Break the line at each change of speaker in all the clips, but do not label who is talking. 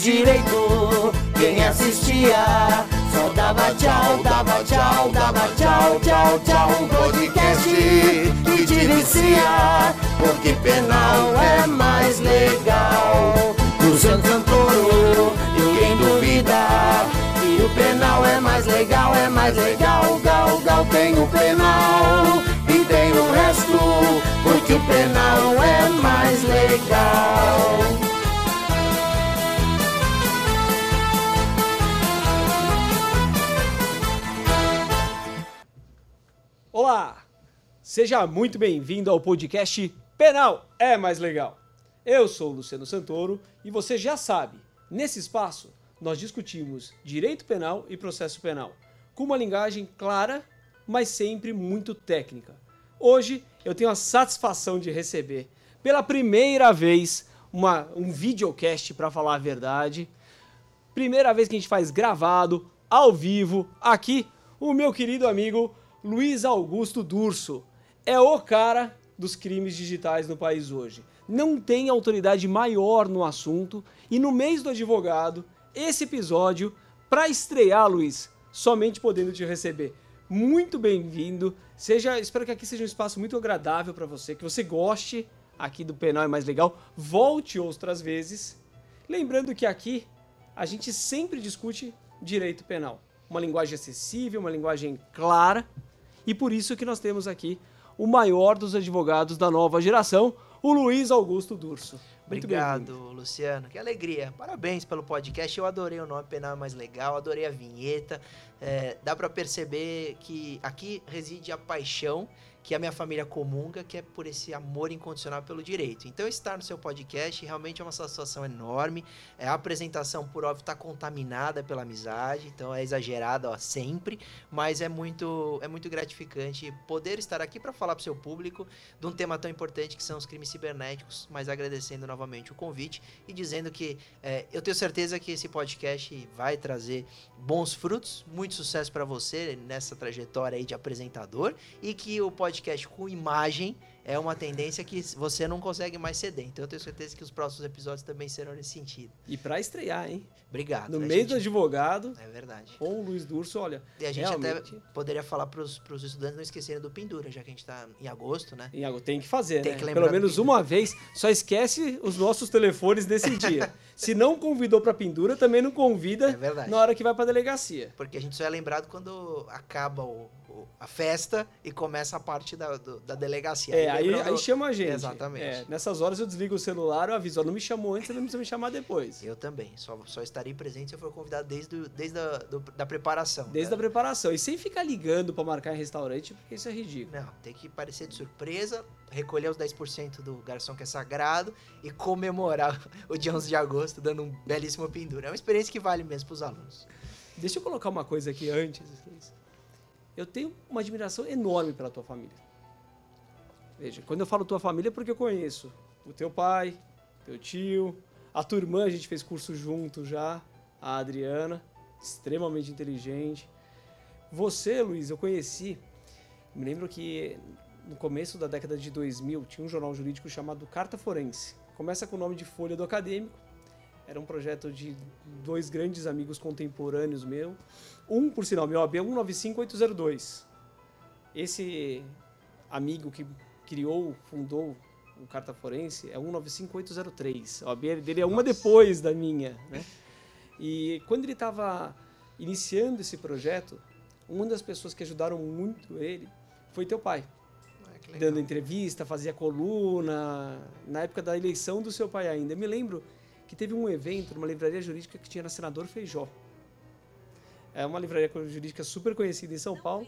direito. Quem assistia só dava tchau, dava tchau, dava tchau, tchau, tchau. Um podcast que te vicia, porque penal é mais legal. Luciano Santoro, ninguém duvida. E o penal é mais legal, é mais legal. Gal, gal tem o penal e tem o resto, porque o penal é mais legal.
Seja muito bem-vindo ao podcast Penal é Mais Legal. Eu sou Luciano Santoro e você já sabe, nesse espaço nós discutimos direito penal e processo penal, com uma linguagem clara, mas sempre muito técnica. Hoje eu tenho a satisfação de receber, pela primeira vez, uma, um videocast para falar a verdade. Primeira vez que a gente faz gravado, ao vivo, aqui, o meu querido amigo Luiz Augusto Durso. É o cara dos crimes digitais no país hoje. Não tem autoridade maior no assunto e no mês do advogado, esse episódio, para estrear, Luiz, somente podendo te receber. Muito bem-vindo. Seja, espero que aqui seja um espaço muito agradável para você, que você goste aqui do Penal é mais legal. Volte outras vezes. Lembrando que aqui a gente sempre discute direito penal. Uma linguagem acessível, uma linguagem clara. E por isso que nós temos aqui o maior dos advogados da nova geração, o Luiz Augusto Durso. Muito
Obrigado. Luciano. Que alegria. Parabéns pelo podcast. Eu adorei o nome Penal é Mais Legal, adorei a vinheta. É, dá pra perceber que aqui reside a paixão que a minha família comunga, que é por esse amor incondicional pelo direito. Então, estar no seu podcast realmente é uma satisfação enorme. É, a apresentação, por óbvio, está contaminada pela amizade, então é exagerada ó, sempre, mas é muito, é muito gratificante poder estar aqui para falar para o seu público de um tema tão importante que são os crimes cibernéticos, mas agradecendo novamente o convite e dizendo que é, eu tenho certeza que esse podcast vai trazer bons frutos, muito sucesso para você nessa trajetória aí de apresentador e que o podcast com imagem é uma tendência que você não consegue mais ceder. Então eu tenho certeza que os próximos episódios também serão nesse sentido.
E para estrear, hein?
Obrigado.
No
A
meio
gente-
do advogado,
É verdade.
com o Luiz Durso, olha.
E a gente
realmente,
até poderia falar para os estudantes não esquecerem do Pendura, já que a gente tá em agosto, né?
em algo tem que fazer,
Tem
né?
que lembrar
Pelo menos uma vez. Só esquece os nossos telefones nesse dia. Se não convidou para pendura, também não convida
É
na hora que vai para delegacia.
Porque a gente só é lembrado quando acaba o- a festa e começa a parte da, do- da delegacia.
É, aí, aí
do-
chama a gente.
Exatamente.
É, nessas horas eu desligo o celular, eu aviso, ó, não me chamou antes, você não precisa me chamar depois.
Eu também. Só, só estarei presente se eu for convidado desde, o- desde a do- da preparação.
Desde a
né?
preparação. E sem ficar ligando para marcar em restaurante, porque isso é ridículo.
Não, tem que parecer de surpresa, recolher os 10% do garçom que é sagrado e comemorar o dia 11 de agosto dando um belíssimo pendura. É uma experiência que vale mesmo para os alunos.
Deixa eu colocar uma coisa aqui antes. Eu tenho uma admiração enorme pela tua família. Veja, quando eu falo tua família é porque eu conheço o teu pai, teu tio, a tua irmã, a gente fez curso junto já, a Adriana, extremamente inteligente. Você, Luiz, eu conheci, me lembro que no começo da década de 2000 tinha um jornal jurídico chamado Carta Forense. Começa com o nome de Folha do Acadêmico. Era um projeto de dois grandes amigos contemporâneos meu. Um, por sinal, meu AB é 195802. Esse amigo que criou, fundou o Carta Forense é 195803. A OAB dele é uma depois da minha, né? E quando ele estava iniciando esse projeto, uma das pessoas que ajudaram muito ele foi teu pai
Ah,
dando entrevista, fazia coluna, na época da eleição do seu pai ainda. Eu me lembro que teve um evento numa livraria jurídica que tinha na Senador Feijó. É uma livraria jurídica super conhecida em São Paulo.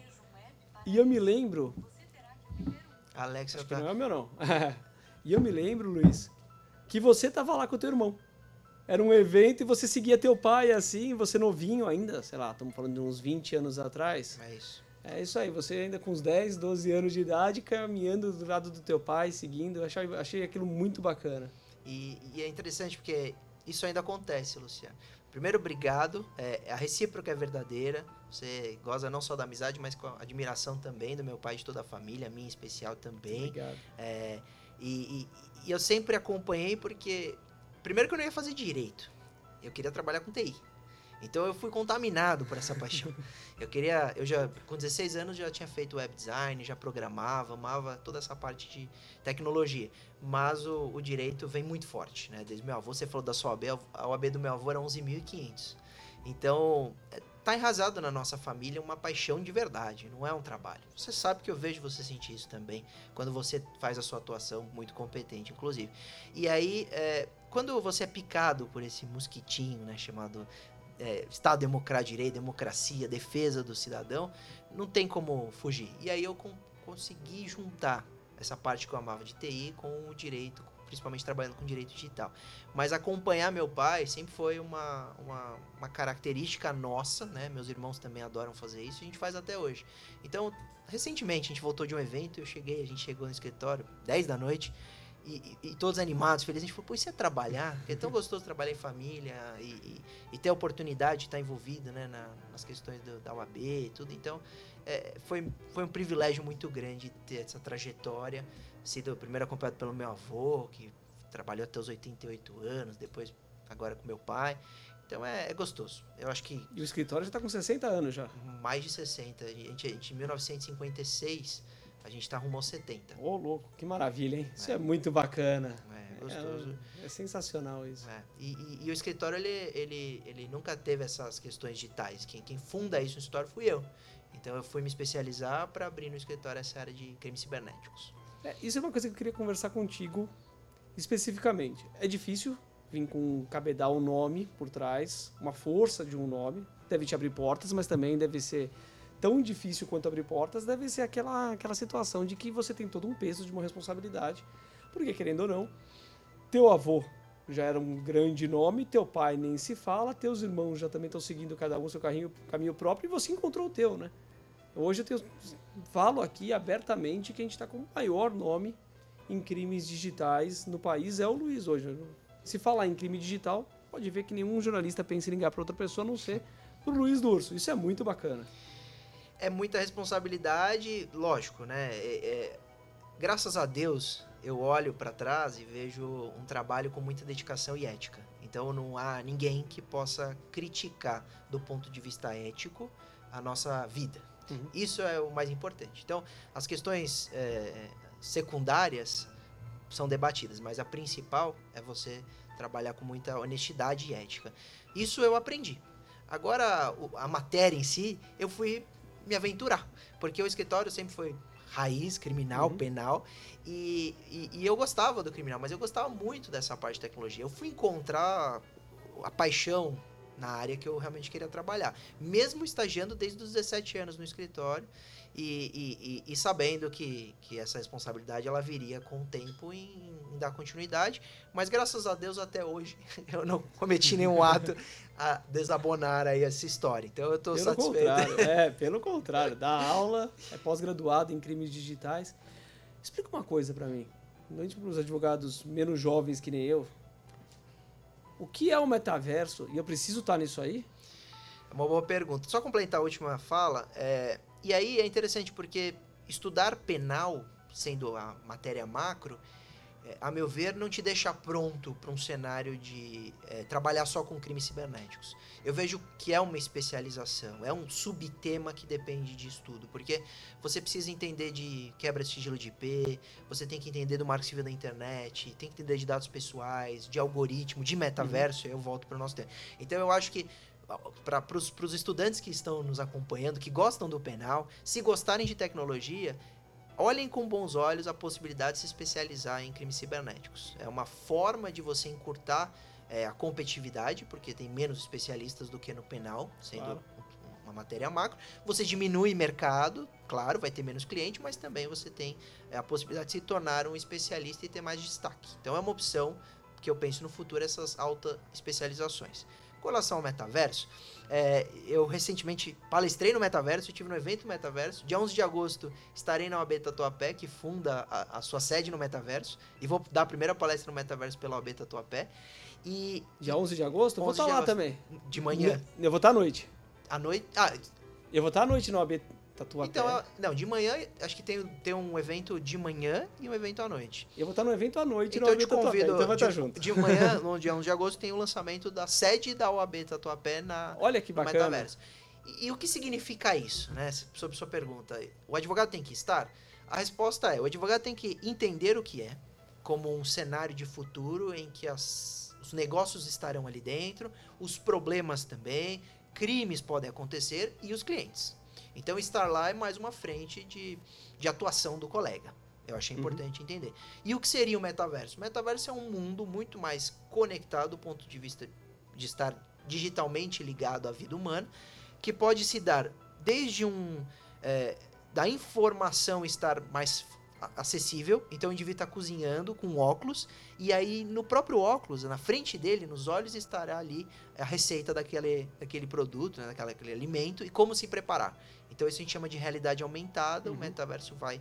E eu me lembro,
Alex,
acho que não é o meu não. e eu me lembro, Luiz, que você tava lá com o teu irmão. Era um evento e você seguia teu pai assim, você novinho ainda, sei lá, estamos falando de uns 20 anos atrás.
É isso.
É isso aí, você ainda com uns 10, 12 anos de idade, caminhando do lado do teu pai, seguindo. Eu achei, achei aquilo muito bacana.
E, e é interessante porque isso ainda acontece, Luciano. Primeiro, obrigado. É, a recíproca é verdadeira. Você goza não só da amizade, mas com a admiração também do meu pai e de toda a família, minha em especial também.
Obrigado.
É, e, e- e eu sempre acompanhei porque. Primeiro que eu não ia fazer direito. Eu queria trabalhar com TI. Então eu fui contaminado por essa paixão. Eu queria, eu já com 16 anos já tinha feito web design, já programava, amava toda essa parte de tecnologia. Mas o, o direito vem muito forte, né? Desde meu avô, você falou da sua OAB, a OAB do meu avô era 11.500. Então, é, tá enraizado na nossa família uma paixão de verdade, não é um trabalho. Você sabe que eu vejo você sentir isso também quando você faz a sua atuação muito competente, inclusive. E aí, é, quando você é picado por esse mosquitinho, né, chamado é, Estado Democrático, Direito, Democracia, Defesa do Cidadão, não tem como fugir. E aí eu com, consegui juntar essa parte que eu amava de TI com o direito, principalmente trabalhando com direito digital. Mas acompanhar meu pai sempre foi uma, uma, uma, característica nossa, né? Meus irmãos também adoram fazer isso a gente faz até hoje. Então, recentemente a gente voltou de um evento, eu cheguei, a gente chegou no escritório, 10 da noite, e, e, e, todos animados, felizes. A gente falou, pô, isso é trabalhar? É tão gostoso trabalhar em família e, e ter a oportunidade de estar envolvido né, na, nas questões do, da UAB e tudo. Então, é, foi, foi um privilégio muito grande ter essa trajetória. Sido primeiro acompanhado pelo meu avô, que trabalhou até os 88 anos, depois agora com meu pai. Então é, é, gostoso. Eu acho que.
E o escritório já está com 60 anos já?
Mais de 60. A gente, a gente, em 1956 a gente tá rumo aos 70.
Ô, oh, louco, que maravilha, hein? Isso é, é muito bacana.
É, gostoso.
É, é sensacional isso.
É. E, e, e, o escritório, ele, ele, ele nunca teve essas questões digitais. Quem, quem funda isso no escritório fui eu. Então eu fui me especializar para abrir no escritório essa área de crimes cibernéticos.
É, isso é uma coisa que eu queria conversar contigo especificamente. É difícil vir com um cabedal, um nome por trás, uma força de um nome. Deve te abrir portas, mas também deve ser tão difícil quanto abrir portas deve ser aquela, aquela situação de que você tem todo um peso de uma responsabilidade. Porque, querendo ou não, teu avô já era um grande nome, teu pai nem se fala, teus irmãos já também estão seguindo cada um seu caminho, caminho próprio e você encontrou o teu, né? Hoje eu tenho, falo aqui abertamente que a gente está com o maior nome em crimes digitais no país, é o Luiz hoje. Se falar em crime digital, pode ver que nenhum jornalista pensa em ligar para outra pessoa a não ser o Luiz Durso. Isso é muito bacana
é muita responsabilidade, lógico, né? É, é, graças a Deus, eu olho para trás e vejo um trabalho com muita dedicação e ética. Então não há ninguém que possa criticar do ponto de vista ético a nossa vida. Uhum. Isso é o mais importante. Então, as questões é, secundárias são debatidas, mas a principal é você trabalhar com muita honestidade e ética. Isso eu aprendi. Agora, a matéria em si, eu fui me aventurar. Porque o escritório sempre foi raiz, criminal, uhum. penal. E, e, e, eu gostava do criminal, mas eu gostava muito dessa parte de tecnologia. Eu fui encontrar a paixão na área que eu realmente queria trabalhar. Mesmo estagiando desde os 17 anos no escritório e, e, sabendo que, que essa responsabilidade ela viria com o tempo em, em, dar continuidade, mas graças a Deus até hoje eu não cometi nenhum ato a desabonar aí essa história. Então eu estou satisfeito.
Contrário, é, pelo contrário, dá aula, é pós-graduado em crimes digitais. Explica uma coisa para mim, noite para os advogados menos jovens que nem eu. O que é o metaverso? E eu preciso estar nisso aí?
É uma boa pergunta. Só complementar a última fala, é, e aí é interessante porque estudar penal, sendo a matéria macro, a meu ver, não te deixa pronto para um cenário de é, trabalhar só com crimes cibernéticos. Eu vejo que é uma especialização, é um subtema que depende de estudo, porque você precisa entender de quebra de sigilo de IP, você tem que entender do marco civil da internet, tem que entender de dados pessoais, de algoritmo, de metaverso, uhum. eu volto para o nosso tema. Então eu acho que para os estudantes que estão nos acompanhando, que gostam do penal, se gostarem de tecnologia, olhem com bons olhos a possibilidade de se especializar em crimes cibernéticos. É uma forma de você encurtar é, a competitividade, porque tem menos especialistas do que no penal, sendo claro. uma matéria macro. Você diminui mercado, claro, vai ter menos cliente, mas também você tem é, a possibilidade de se tornar um especialista e ter mais destaque. Então é uma opção que eu penso no futuro, essas alta especializações. Com relação ao metaverso, é, eu recentemente palestrei no metaverso, estive no evento metaverso. Dia 11 de agosto estarei na OAB Tatuapé, que funda a, a, sua sede no metaverso. E vou dar a primeira palestra no metaverso pela OAB Tatuapé. E,
Dia 11 de agosto? Eu vou estar lá também.
De manhã.
Eu vou estar à noite.
À noite? Ah,
eu vou estar à noite no OAB Tatuapé.
Então, é- não, de manhã, acho que tem, tem um evento de manhã e um evento à noite.
Eu vou estar no evento à noite
Então eu te
AB Tatuapé,
convido,
então vai estar
de,
junto.
de manhã, no dia 11 de agosto, tem o lançamento da sede da OAB Tatuapé na,
Olha que bacana.
metaverso. E, e o que significa isso, né? Sobre sua pergunta. O advogado tem que estar? A resposta é: o advogado tem que entender o que é, como um cenário de futuro em que as- os negócios estarão ali dentro, os problemas também, crimes podem acontecer e os clientes. Então, estar lá é mais uma frente de, de atuação do colega. Eu achei
Uhum.
importante entender. E o que seria o metaverso? O metaverso é um mundo muito mais conectado do ponto de vista de estar digitalmente ligado à vida humana, que pode se dar desde um é, da informação estar mais acessível, então o indivíduo está cozinhando com óculos e aí no próprio óculos, na frente dele, nos olhos estará ali a receita daquele, daquele produto, né, daquela- daquele alimento e como se preparar. Então isso a gente chama de realidade aumentada, o
Uhum.
metaverso vai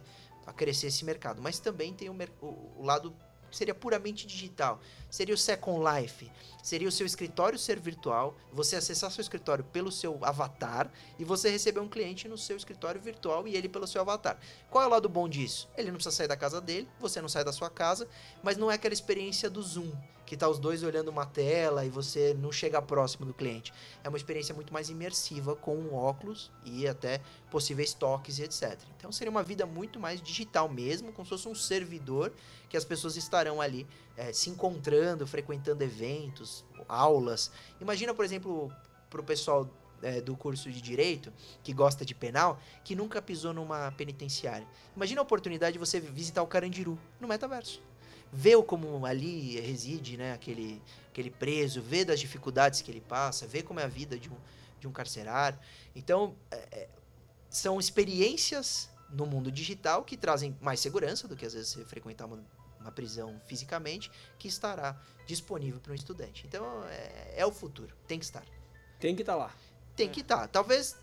crescer esse mercado, mas também tem o, o- o lado seria puramente digital, seria o Second Life, seria o seu escritório ser virtual, você acessar seu escritório pelo seu avatar e você receber um cliente no seu escritório virtual e ele pelo seu avatar. Qual é o lado bom disso? Ele não precisa sair da casa dele, você não sai da sua casa, mas não é aquela experiência do Zoom, que tá os dois olhando uma tela e você não chega próximo do cliente. É uma experiência muito mais imersiva com óculos e até possíveis toques e etc. Então seria uma vida muito mais digital mesmo, como se fosse um servidor que as pessoas estarão ali eh, se encontrando, frequentando eventos, aulas. Imagina, por exemplo, para o pessoal eh, do curso de direito que gosta de penal, que nunca pisou numa penitenciária. Imagina a oportunidade de você visitar o Carandiru no metaverso. Ver o como ali reside né, aquele, aquele preso, ver das dificuldades que ele passa, ver como é a vida de um, de um carcerário. Então, é, é, são experiências no mundo digital que trazem mais segurança do que às vezes você frequentar uma, uma prisão fisicamente, que estará disponível para um estudante. Então, é, é o futuro, tem que estar.
Tem que estar lá.
Tem que estar. Talvez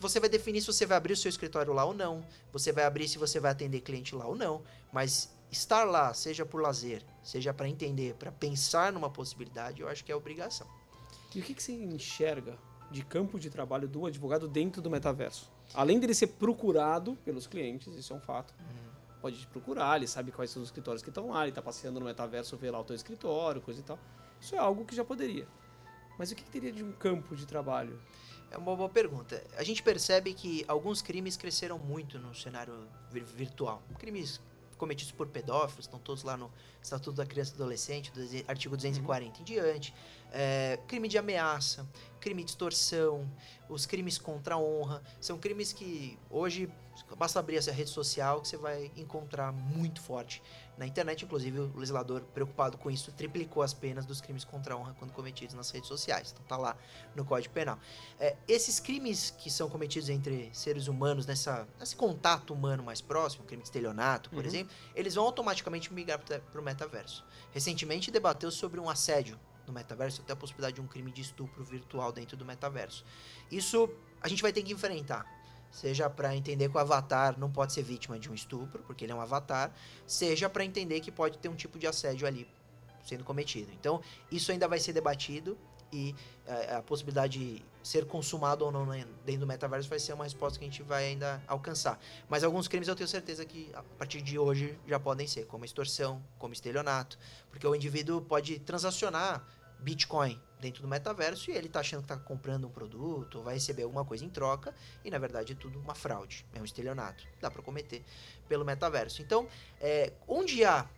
você vai definir se você vai abrir o seu escritório lá ou não. Você vai abrir se você vai atender cliente lá ou não. Mas estar lá, seja por lazer, seja para entender, para pensar numa possibilidade, eu acho que é obrigação.
E o que, que você enxerga de campo de trabalho do advogado dentro do metaverso? Além dele ser procurado pelos clientes, isso é um fato. Pode te procurar, ele sabe quais são os escritórios que estão lá, ele está passeando no metaverso, vê lá o teu escritório, coisa e tal. Isso é algo que já poderia. Mas o que, que teria de um campo de trabalho?
É uma boa pergunta. A gente percebe que alguns crimes cresceram muito no cenário vir- virtual. Crimes cometidos por pedófilos, estão todos lá no Estatuto da Criança e do Adolescente, do artigo 240 em diante. É, crime de ameaça, crime de extorsão, os crimes contra a honra. São crimes que hoje basta abrir essa rede social que você vai encontrar muito forte na internet. Inclusive, o legislador, preocupado com isso, triplicou as penas dos crimes contra a honra quando cometidos nas redes sociais. Então tá lá no Código Penal. É, esses crimes que são cometidos entre seres humanos, nessa, nesse contato humano mais próximo, crime de estelionato, por
Uhum.
exemplo, eles vão automaticamente migrar para o metaverso. Recentemente debateu sobre um assédio no metaverso, até a possibilidade de um crime de estupro virtual dentro do metaverso. Isso a gente vai ter que enfrentar. Seja para entender que o avatar não pode ser vítima de um estupro, porque ele é um avatar, seja para entender que pode ter um tipo de assédio ali sendo cometido. Então, isso ainda vai ser debatido e eh, a possibilidade de ser consumado ou não dentro do metaverso vai ser uma resposta que a gente vai ainda alcançar. Mas alguns crimes eu tenho certeza que a partir de hoje já podem ser, como extorsão, como estelionato, porque o indivíduo pode transacionar Bitcoin dentro do metaverso e ele está achando que está comprando um produto, vai receber alguma coisa em troca e na verdade é tudo uma fraude, é um estelionato, dá para cometer pelo metaverso. Então, é, onde há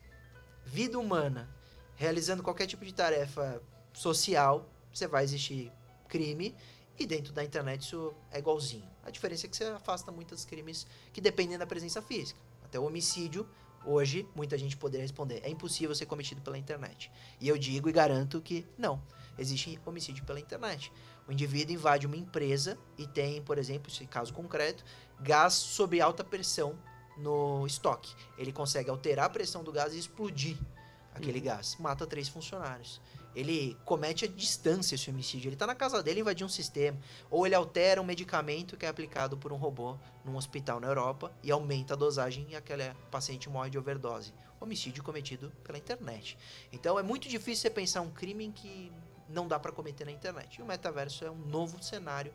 vida humana realizando qualquer tipo de tarefa social, você vai existir crime e dentro da internet isso é igualzinho. A diferença é que você afasta muitos crimes que dependem da presença física. Até o homicídio, hoje, muita gente poderia responder, é impossível ser cometido pela internet. E eu digo e garanto que não. Existe homicídio pela internet. O indivíduo invade uma empresa e tem, por exemplo, esse caso concreto, gás sob alta pressão no estoque. Ele consegue alterar a pressão do gás e explodir aquele gás. Mata três funcionários. Ele comete a distância esse homicídio. Ele está na casa dele invadiu um sistema. Ou ele altera um medicamento que é aplicado por um robô num hospital na Europa e aumenta a dosagem e aquele paciente morre de overdose. Homicídio cometido pela internet. Então é muito difícil você pensar um crime que não dá para cometer na internet. E o metaverso é um novo cenário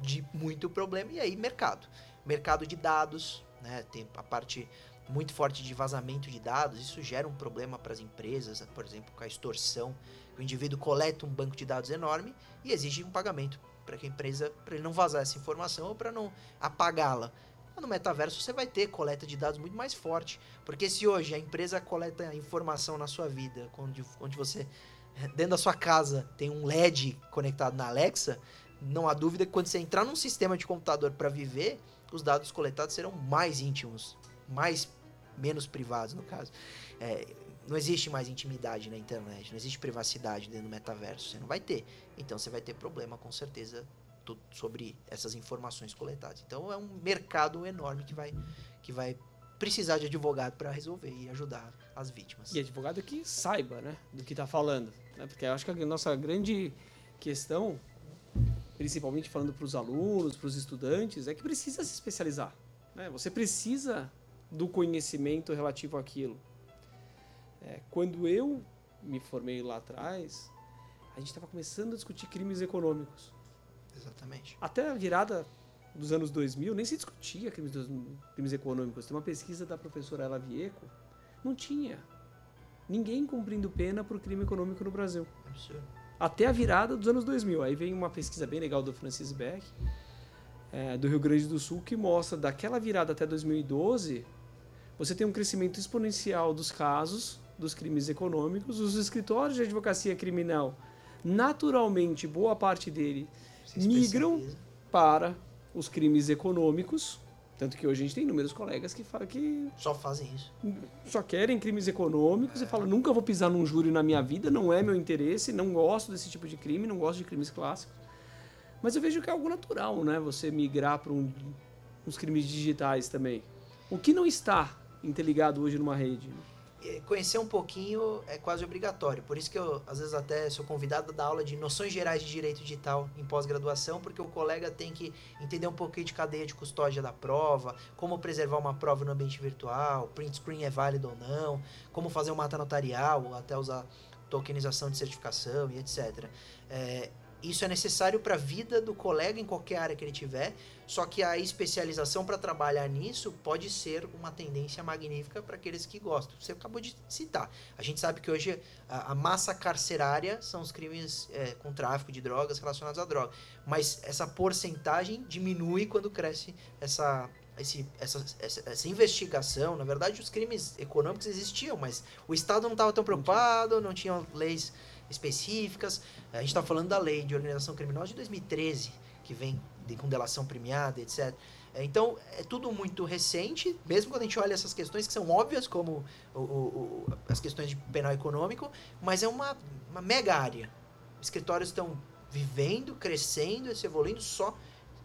de muito problema. E aí, mercado. mercado de dados, né? Tem a parte muito forte de vazamento de dados, isso gera um problema para as empresas, por exemplo, com a extorsão. O indivíduo coleta um banco de dados enorme e exige um pagamento para que a empresa, para ele não vazar essa informação ou para não apagá-la. No metaverso você vai ter coleta de dados muito mais forte, porque se hoje a empresa coleta informação na sua vida, onde, onde você dentro da sua casa tem um LED conectado na Alexa, não há dúvida que quando você entrar num sistema de computador para viver, os dados coletados serão mais íntimos, mais menos privados no caso. É, não existe mais intimidade na internet, não existe privacidade dentro do metaverso, você não vai ter. Então você vai ter problema com certeza sobre essas informações coletadas. Então é um mercado enorme que vai que vai precisar de advogado para resolver e ajudar as vítimas.
E advogado que saiba, né, do que está falando, né? Porque eu acho que a nossa grande questão, principalmente falando para os alunos, para os estudantes, é que precisa se especializar. Né? Você precisa do conhecimento relativo àquilo. É, quando eu me formei lá atrás, a gente estava começando a discutir crimes econômicos.
Exatamente.
Até a virada dos anos 2000, nem se discutia crimes, crimes econômicos. Tem uma pesquisa da professora Ela Vieco, não tinha ninguém cumprindo pena por crime econômico no Brasil.
Absurdo.
Até a virada dos anos 2000. Aí vem uma pesquisa bem legal do Francis Beck, é, do Rio Grande do Sul, que mostra daquela virada até 2012, você tem um crescimento exponencial dos casos dos crimes econômicos. Os escritórios de advocacia criminal, naturalmente, boa parte dele migram para os crimes econômicos. Tanto que hoje a gente tem inúmeros colegas que falam que.
Só fazem isso.
Só querem crimes econômicos é. e falam: nunca vou pisar num júri na minha vida, não é meu interesse, não gosto desse tipo de crime, não gosto de crimes clássicos. Mas eu vejo que é algo natural, né? Você migrar para um, uns crimes digitais também. O que não está interligado hoje numa rede?
Conhecer um pouquinho é quase obrigatório. Por isso que eu, às vezes, até sou convidado a dar aula de noções gerais de direito digital em pós-graduação, porque o colega tem que entender um pouquinho de cadeia de custódia da prova, como preservar uma prova no ambiente virtual, print screen é válido ou não, como fazer um mata notarial, até usar tokenização de certificação e etc. É, isso é necessário para a vida do colega em qualquer área que ele tiver, só que a especialização para trabalhar nisso pode ser uma tendência magnífica para aqueles que gostam. Você acabou de citar. A gente sabe que hoje a, a massa carcerária são os crimes é, com tráfico de drogas relacionados à droga, mas essa porcentagem diminui quando cresce essa, esse, essa, essa, essa, investigação, na verdade, os crimes econômicos existiam, mas o Estado não estava tão preocupado, não tinha leis específicas. A gente está falando da lei de organização criminosa de 2013, que vem de, com delação premiada, etc. É, então, é tudo muito recente, mesmo quando a gente olha essas questões que são óbvias, como o, o, o, as questões de penal econômico, mas é uma, uma mega área. Escritórios estão vivendo, crescendo, se evoluindo só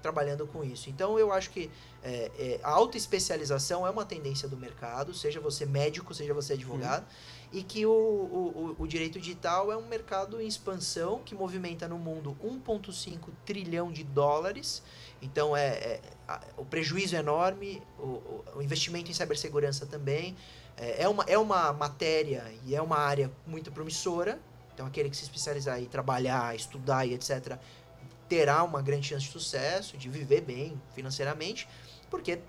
trabalhando com isso. Então, eu acho que é, é, a autoespecialização é uma tendência do mercado, seja você médico, seja você advogado. Uhum e que o, o, o direito digital é um mercado em expansão que movimenta no mundo 1,5 trilhão de dólares. Então, é, é a, o prejuízo é enorme, o, o, investimento em cibersegurança também. É, é, uma, é uma matéria e é uma área muito promissora. Então, aquele que se especializar e trabalhar, estudar e etc., terá uma grande chance de sucesso, de viver bem financeiramente, porque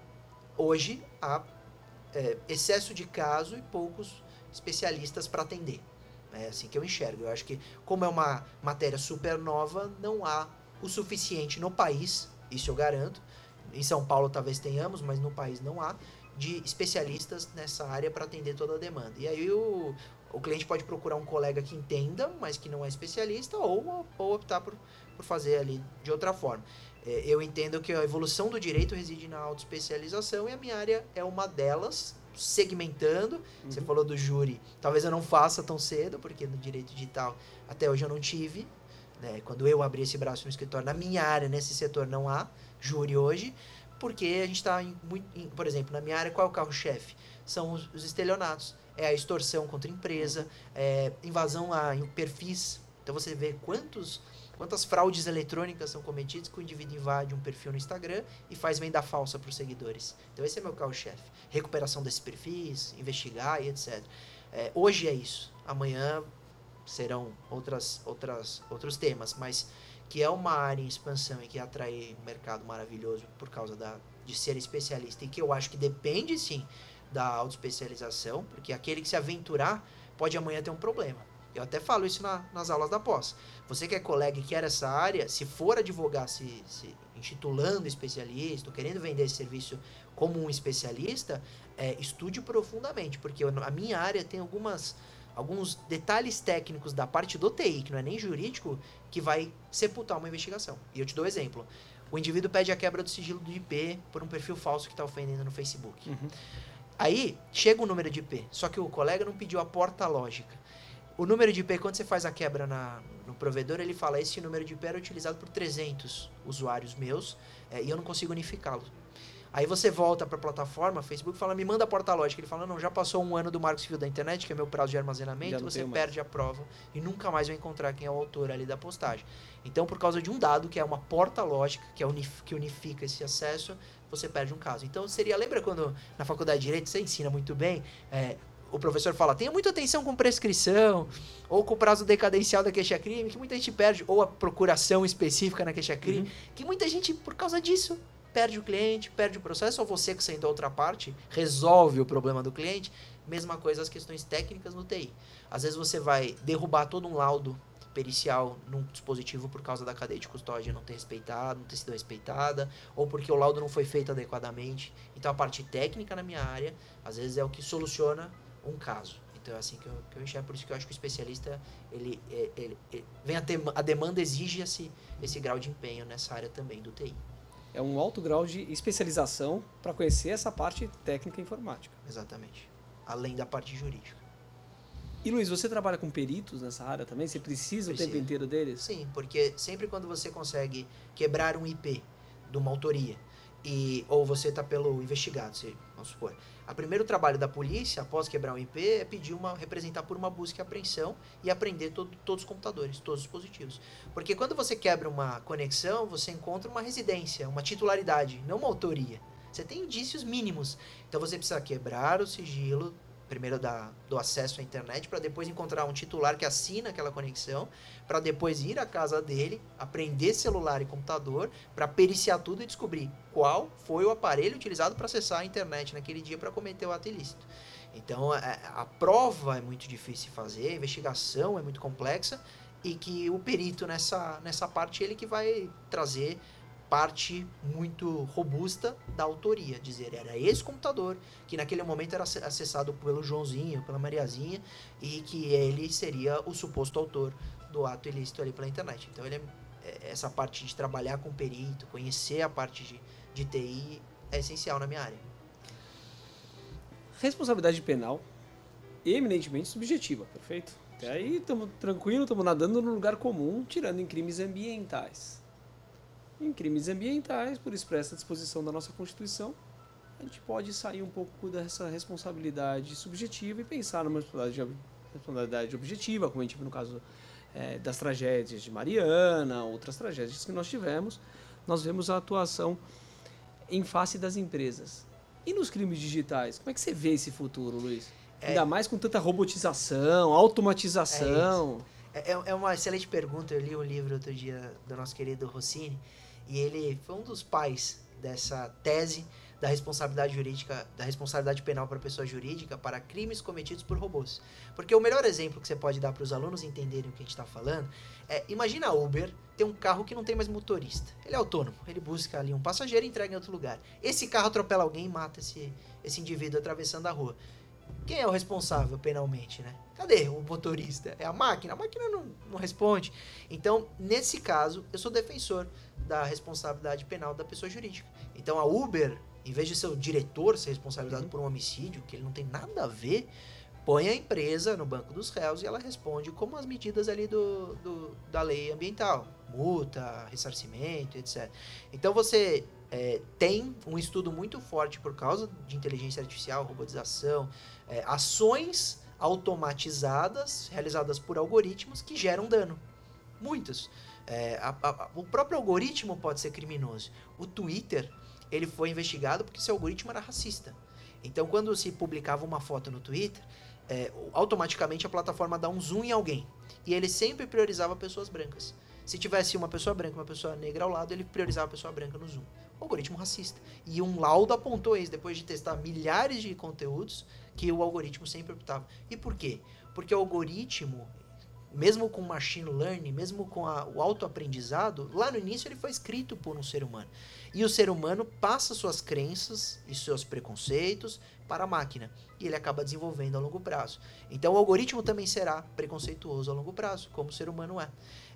hoje há é, excesso de caso e poucos especialistas para atender. É assim que eu enxergo. Eu acho que, como é uma matéria super nova, não há o suficiente no país, isso eu garanto. Em São Paulo talvez tenhamos, mas no país não há, de especialistas nessa área para atender toda a demanda. E aí o, o cliente pode procurar um colega que entenda, mas que não é especialista, ou, ou optar por, por fazer ali de outra forma. É, eu entendo que a evolução do direito reside na autoespecialização e a minha área é uma delas, segmentando. Uhum. Você falou do júri. Talvez eu não faça tão cedo, porque no direito digital até hoje eu não tive. Né? Quando eu abri esse braço no escritório, na minha área, nesse setor, não há júri hoje, porque a gente está, por exemplo, na minha área, qual é o carro-chefe? São os, os, estelionatos. É a extorsão contra a empresa, é invasão a perfis. Então você vê quantos Quantas fraudes eletrônicas são cometidas que o indivíduo invade um perfil no Instagram e faz venda falsa para os seguidores? Então, esse é meu carro-chefe. Recuperação desses perfis, investigar e etc. É, hoje é isso. Amanhã serão outras, outras, outros temas, mas que é uma área em expansão e que atrai um mercado maravilhoso por causa da de ser especialista e que eu acho que depende sim da autoespecialização, porque aquele que se aventurar pode amanhã ter um problema. Eu até falo isso na, nas aulas da pós. Você que é colega e quer essa área, se for advogar se, se intitulando especialista, ou querendo vender esse serviço como um especialista, é, estude profundamente, porque a minha área tem algumas alguns detalhes técnicos da parte do TI, que não é nem jurídico, que vai sepultar uma investigação. E eu te dou um exemplo. O indivíduo pede a quebra do sigilo do IP por um perfil falso que está ofendendo no Facebook. Uhum. Aí chega o número de IP, só que o colega não pediu a porta lógica. O número de IP, quando você faz a quebra na, no provedor, ele fala: esse número de IP era utilizado por 300 usuários meus é, e eu não consigo unificá-lo. Aí você volta para a plataforma, Facebook fala, me manda a porta lógica. Ele fala, não, já passou um ano do marco civil da internet, que é meu prazo de armazenamento, você perde mais. a prova e nunca mais vai encontrar quem é o autor ali da postagem. Então, por causa de um dado, que é uma porta lógica, que, é unif que unifica esse acesso, você perde um caso. Então, seria, lembra quando na faculdade de Direito você ensina muito bem, é, o professor fala, tenha muita atenção com prescrição, ou com o prazo decadencial da queixa-crime, que muita gente perde, ou a procuração específica na queixa-crime, uhum. que muita gente, por causa disso, perde o cliente, perde o processo, ou você que sendo a outra parte resolve o problema do cliente. Mesma coisa as questões técnicas no TI. Às vezes você vai derrubar todo um laudo pericial num dispositivo por causa da cadeia de custódia não ter respeitado, não ter sido respeitada, ou porque o laudo não foi feito adequadamente. Então a parte técnica na minha área, às vezes é o que soluciona um caso. Então é assim que eu, que eu enxergo, por isso que eu acho que o especialista, ele, ele, ele, ele vem a, ter, a demanda exige esse, esse grau de empenho nessa área também do TI
é um alto grau de especialização para conhecer essa parte técnica informática.
Exatamente. Além da parte jurídica.
E Luiz, você trabalha com peritos nessa área também? Você precisa, precisa. o tempo inteiro deles?
Sim, porque sempre quando você consegue quebrar um IP de uma autoria, e, ou você está pelo investigado, se, vamos supor, o primeiro trabalho da polícia, após quebrar o IP, é pedir uma, representar por uma busca e apreensão e apreender todo, todos os computadores, todos os dispositivos. Porque quando você quebra uma conexão, você encontra uma residência, uma titularidade, não uma autoria. Você tem indícios mínimos. Então você precisa quebrar o sigilo, primeiro da, do acesso à internet, para depois encontrar um titular que assina aquela conexão, para depois ir à casa dele, aprender celular e computador, para periciar tudo e descobrir qual foi o aparelho utilizado para acessar a internet naquele dia para cometer o ato ilícito. Então, a, é, a prova é muito difícil de fazer, a investigação é muito complexa e que o perito nessa, nessa parte ele que vai trazer parte muito robusta da autoria, dizer era esse computador que naquele momento era acessado pelo Joãozinho, pela Mariazinha e que ele seria o suposto autor do ato ilícito ali pela internet. Então ele é, é, essa parte de trabalhar com perito, conhecer a parte de, de TI é essencial na minha área.
Responsabilidade penal eminentemente subjetiva, perfeito? Até aí estamos tranquilo, estamos nadando no lugar comum, tirando em crimes ambientais em crimes ambientais, por expressa disposição da nossa Constituição, a gente pode sair um pouco dessa responsabilidade subjetiva e pensar numa responsabilidade objetiva, como a gente viu no caso é, das tragédias de Mariana, outras tragédias que nós tivemos, nós vemos a atuação em face das empresas. E nos crimes digitais, como é que você vê esse futuro, Luiz? É, Ainda mais com tanta robotização, automatização.
É, é, é, uma excelente pergunta. Eu li um livro outro dia do nosso querido Rossini, e ele foi um dos pais dessa tese da responsabilidade jurídica, da responsabilidade penal para pessoa jurídica para crimes cometidos por robôs. Porque o melhor exemplo que você pode dar para os alunos entenderem o que a gente está falando é, imagina a Uber ter um carro que não tem mais motorista. Ele é autônomo, ele busca ali um passageiro e entrega em outro lugar. Esse carro atropela alguém e mata esse, esse indivíduo atravessando a rua. Quem é o responsável penalmente, né? Cadê o motorista? É a máquina? A máquina não, não responde. Então, nesse caso, eu sou defensor da responsabilidade penal da pessoa jurídica. Então, a Uber, em vez de ser o diretor ser responsabilizado uhum. por um homicídio, que ele não tem nada a ver, põe a empresa no banco dos réus e ela responde como as medidas ali do, do da lei ambiental. Multa, ressarcimento, etc. Então, você é, tem um estudo muito forte por causa de inteligência artificial, robotização, é, ações automatizadas realizadas por algoritmos que geram dano. Muitos. É, a, a, o próprio algoritmo pode ser criminoso. O Twitter ele foi investigado porque seu algoritmo era racista. Então, quando se publicava uma foto no Twitter, é, automaticamente a plataforma dá um zoom em alguém. E ele sempre priorizava pessoas brancas. Se tivesse uma pessoa branca e uma pessoa negra ao lado, ele priorizava a pessoa branca no zoom. algoritmo racista. E um laudo apontou isso, depois de testar milhares de conteúdos, que o algoritmo sempre optava. E por quê? Porque o algoritmo, mesmo com machine learning, mesmo com a, o autoaprendizado, lá no início ele foi escrito por um ser humano. E o ser humano passa suas crenças e seus preconceitos para a máquina. E ele acaba desenvolvendo a longo prazo. Então o algoritmo também será preconceituoso a longo prazo, como o ser humano é.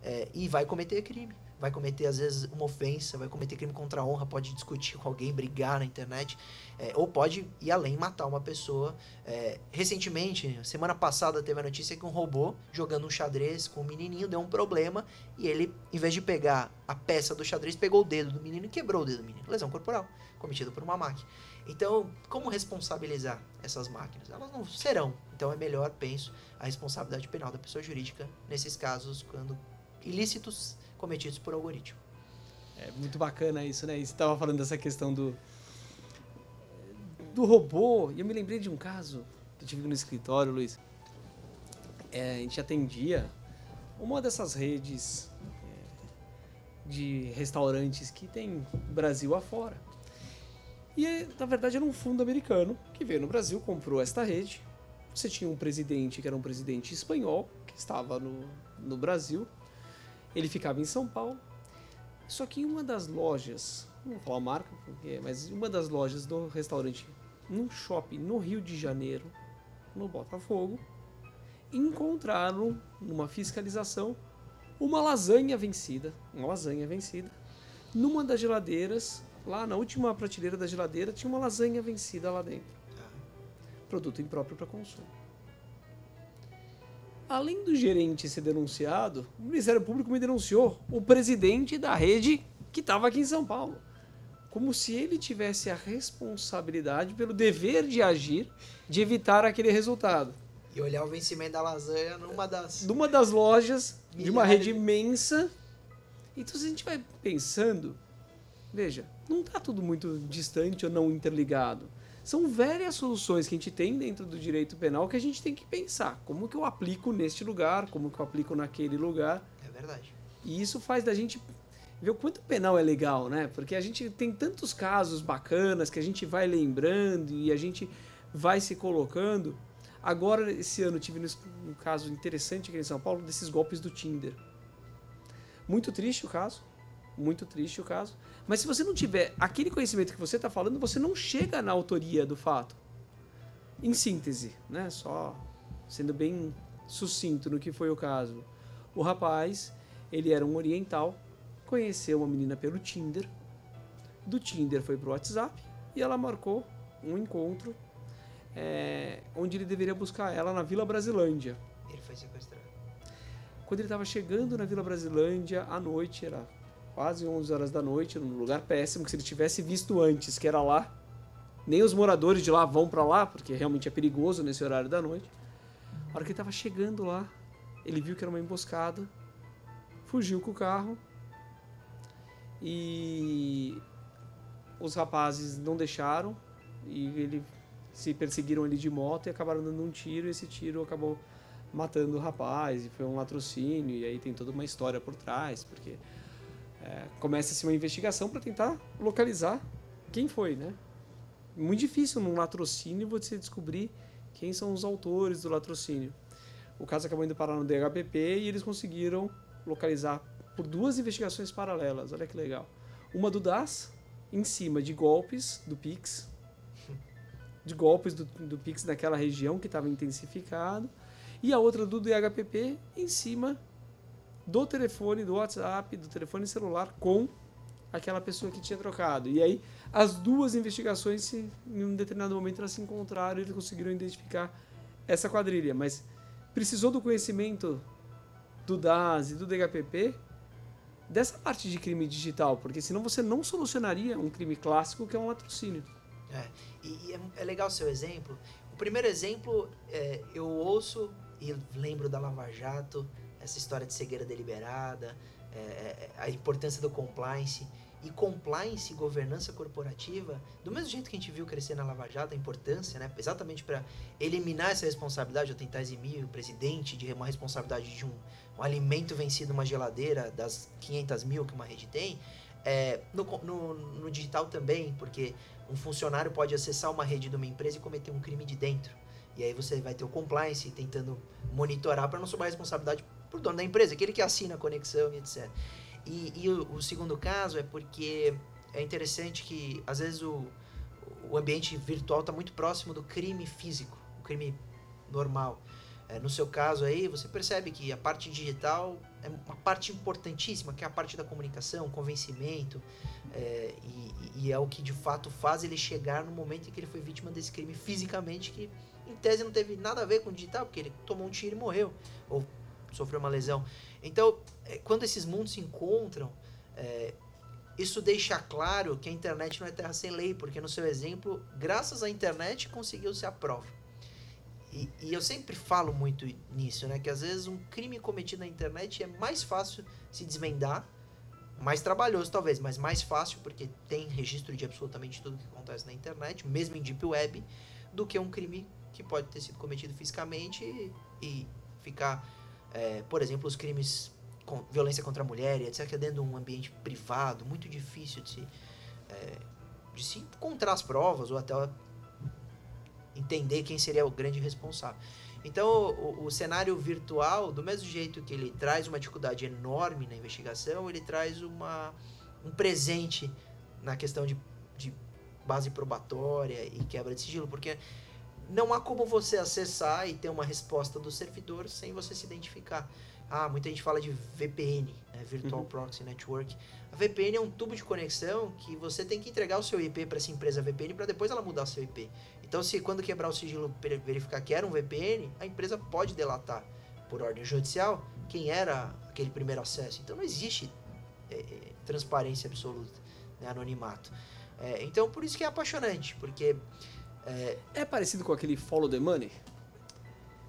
é e vai cometer crime vai cometer às vezes uma ofensa, vai cometer crime contra a honra, pode discutir com alguém, brigar na internet, é, ou pode ir além matar uma pessoa. É, recentemente, semana passada, teve a notícia que um robô jogando um xadrez com um menininho deu um problema e ele, em vez de pegar a peça do xadrez, pegou o dedo do menino e quebrou o dedo do menino. Lesão corporal, cometida por uma máquina. Então, como responsabilizar essas máquinas? Elas não serão. Então, é melhor, penso, a responsabilidade penal da pessoa jurídica nesses casos, quando ilícitos cometidos por algoritmo.
É muito bacana isso, né? você estava falando dessa questão do do robô. E eu me lembrei de um caso que eu tive no escritório, Luiz. É, a gente atendia uma dessas redes é, de restaurantes que tem Brasil afora. E na verdade era um fundo americano que veio no Brasil, comprou esta rede. Você tinha um presidente que era um presidente espanhol, que estava no, no Brasil, ele ficava em São Paulo. Só que em uma das lojas, não vou falar a marca, porque, mas em uma das lojas do restaurante, num shopping no Rio de Janeiro, no Botafogo, encontraram numa fiscalização uma lasanha vencida, uma lasanha vencida. Numa das geladeiras, lá na última prateleira da geladeira, tinha uma lasanha vencida lá dentro. Produto impróprio para consumo. Além do gerente ser denunciado, o Ministério Público me denunciou o presidente da rede que estava aqui em São Paulo. Como se ele tivesse a responsabilidade pelo dever de agir, de evitar aquele resultado.
E olhar o vencimento da lasanha numa das.
Numa das lojas de uma rede imensa. Então, se a gente vai pensando, veja, não está tudo muito distante ou não interligado. São várias soluções que a gente tem dentro do direito penal que a gente tem que pensar. Como que eu aplico neste lugar, como que eu aplico naquele lugar.
É verdade.
E isso faz da gente ver o quanto o penal é legal, né? Porque a gente tem tantos casos bacanas que a gente vai lembrando e a gente vai se colocando. Agora, esse ano, tive um caso interessante aqui em São Paulo desses golpes do Tinder. Muito triste o caso. Muito triste o caso. Mas se você não tiver aquele conhecimento que você está falando, você não chega na autoria do fato. Em síntese, né? Só sendo bem sucinto no que foi o caso. O rapaz, ele era um oriental, conheceu uma menina pelo Tinder. Do Tinder foi pro WhatsApp e ela marcou um encontro é, onde ele deveria buscar ela na Vila Brasilândia.
Ele foi sequestrado.
Quando ele estava chegando na Vila Brasilândia, à noite, era quase 11 horas da noite, num lugar péssimo, que se ele tivesse visto antes, que era lá, nem os moradores de lá vão para lá, porque realmente é perigoso nesse horário da noite. A hora que ele estava chegando lá, ele viu que era uma emboscada, fugiu com o carro e os rapazes não deixaram e ele se perseguiram ele de moto e acabaram dando um tiro e esse tiro acabou matando o rapaz e foi um latrocínio e aí tem toda uma história por trás porque é, começa-se uma investigação para tentar localizar quem foi, né? Muito difícil num latrocínio você descobrir quem são os autores do latrocínio. O caso acabou indo parar no DHPP e eles conseguiram localizar por duas investigações paralelas. Olha que legal. Uma do DAS, em cima de golpes do Pix, de golpes do, do Pix naquela região que estava intensificado, e a outra do DHPP em cima do telefone, do WhatsApp, do telefone celular com aquela pessoa que tinha trocado. E aí as duas investigações, se, em um determinado momento, elas se encontraram e eles conseguiram identificar essa quadrilha. Mas precisou do conhecimento do DAS e do DHPP dessa parte de crime digital, porque senão você não solucionaria um crime clássico que é um latrocínio.
É, e é, é legal o seu exemplo. O primeiro exemplo, é, eu ouço e lembro da Lava Jato, essa história de cegueira deliberada, é, é, a importância do compliance. E compliance e governança corporativa, do mesmo jeito que a gente viu crescer na Lava Jato, a importância, né, exatamente para eliminar essa responsabilidade, ou tentar eximir o presidente de uma responsabilidade de um, um alimento vencido numa geladeira das 500 mil que uma rede tem, É, no, no, no digital também, porque um funcionário pode acessar uma rede de uma empresa e cometer um crime de dentro. E aí você vai ter o compliance tentando monitorar para não sobrar responsabilidade por dono da empresa, aquele que assina a conexão e etc. E, e o, o, segundo caso é porque é interessante que, às vezes, o, o ambiente virtual está muito próximo do crime físico, o crime normal. É, no seu caso aí, você percebe que a parte digital é uma parte importantíssima, que é a parte da comunicação, convencimento, é, e, e, é o que de fato faz ele chegar no momento em que ele foi vítima desse crime fisicamente, que em tese não teve nada a ver com o digital, porque ele tomou um tiro e morreu, ou sofreu uma lesão. Então, é, quando esses mundos se encontram, é, isso deixa claro que a internet não é terra sem lei, porque no seu exemplo, graças à internet, conseguiu-se a prova. E, e, eu sempre falo muito nisso, né? Que às vezes um crime cometido na internet é mais fácil se desvendar, mais trabalhoso talvez, mas mais fácil porque tem registro de absolutamente tudo que acontece na internet, mesmo em deep web, do que um crime que pode ter sido cometido fisicamente e, e ficar, é, por exemplo, os crimes com violência contra a mulher, etc, dentro de um ambiente privado, muito difícil de se, é, de se encontrar as provas ou até entender quem seria o grande responsável. Então, o, o, cenário virtual, do mesmo jeito que ele traz uma dificuldade enorme na investigação, ele traz uma, um presente na questão de, de base probatória e quebra de sigilo, porque não há como você acessar e ter uma resposta do servidor sem você se identificar. Ah, muita gente fala de VPN, né? Virtual uhum. Proxy Network. A VPN é um tubo de conexão que você tem que entregar o seu IP para essa empresa VPN para depois ela mudar seu IP. Então, se quando quebrar o sigilo verificar que era um VPN, a empresa pode delatar por ordem judicial quem era aquele primeiro acesso. Então, não existe é, é, transparência absoluta, né? anonimato. É, então, por isso que é apaixonante, porque...
É, é parecido com aquele follow the money?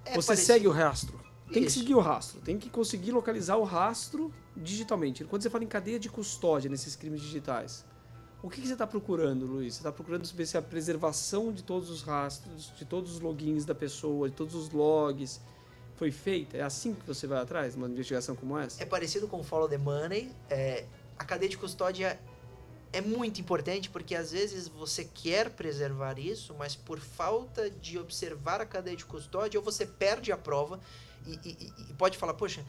É Você parecido. segue o rastro. Tem Isso. que seguir o rastro, tem que conseguir localizar o rastro digitalmente. Quando você fala em cadeia de custódia nesses crimes digitais, o que, que você está procurando, Luiz? Você está procurando ver se a preservação de todos os rastros, de todos os logins da pessoa, de todos os logs foi feita? É assim que você vai atrás, numa investigação como essa?
É parecido com Follow the Money. É, a cadeia de custódia é muito importante porque às vezes você quer preservar isso, mas por falta de observar a cadeia de custódia, ou você perde a prova e, e, e pode falar, poxa,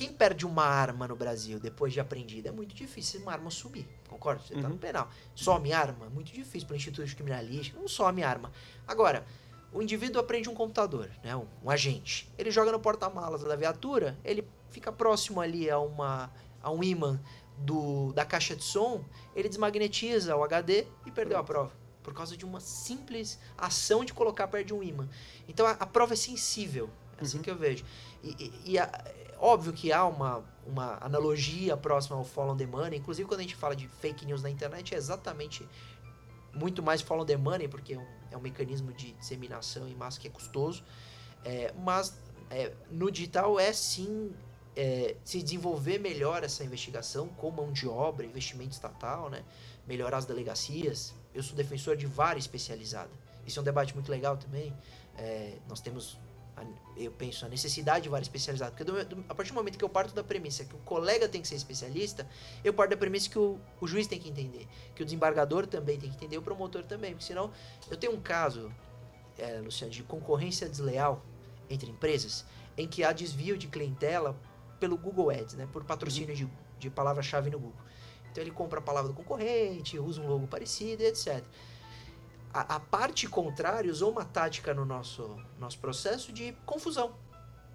quem perde uma arma no Brasil depois de aprendida é muito difícil uma arma sumir. Concorda? Você está no uhum. penal. Some arma? Muito difícil para o Instituto de Criminalística. Não some arma. Agora, o indivíduo aprende um computador, né? um, um agente. Ele joga no porta-malas da viatura, ele fica próximo ali a, uma, a um imã do, da caixa de som, ele desmagnetiza o HD e perdeu a prova. Por causa de uma simples ação de colocar perto de um imã. Então a, a prova é sensível. É assim uhum. que eu vejo. E, e, e a, Óbvio que há uma, uma analogia próxima ao Follow the Money. Inclusive, quando a gente fala de fake news na internet, é exatamente muito mais Follow the Money, porque é um, é um mecanismo de disseminação em massa que é custoso. É, mas é, no digital é sim é, se desenvolver melhor essa investigação com mão de obra, investimento estatal, né? melhorar as delegacias. Eu sou defensor de vara especializada. Isso é um debate muito legal também. É, nós temos eu penso, a necessidade de vara especializada. Porque do, do, a partir do momento que eu parto da premissa que o colega tem que ser especialista, eu parto da premissa que o, o juiz tem que entender, que o desembargador também tem que entender, o promotor também. Porque senão, eu tenho um caso, é, Luciano, de concorrência desleal entre empresas, em que há desvio de clientela pelo Google Ads, né, por patrocínio de, de palavra-chave no Google. Então ele compra a palavra do concorrente, usa um logo parecido, etc a, a, parte contrária usou uma tática no nosso, nosso processo de confusão.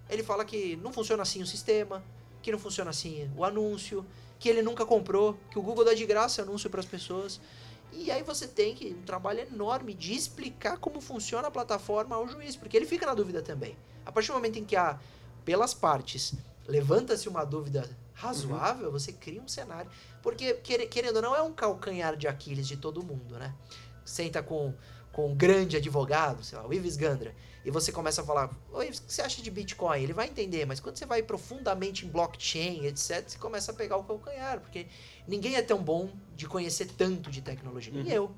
Ele fala que não funciona assim o sistema, que não funciona assim o anúncio, que ele nunca comprou, que o Google dá de graça anúncio para as pessoas. E aí você tem que um trabalho enorme de explicar como funciona a plataforma ao juiz, porque ele fica na dúvida também. A partir do momento em que há, pelas partes, levanta-se uma dúvida razoável, uhum. você cria um cenário. Porque, querendo ou não, é um calcanhar de Aquiles de todo mundo, né? senta com, com um grande advogado, sei lá, o Ives Gandra, e você começa a falar, oi, o que você acha de Bitcoin? Ele vai entender, mas quando você vai profundamente em blockchain, etc., você começa a pegar o calcanhar, porque ninguém é tão bom de conhecer tanto de tecnologia, nem uhum. eu.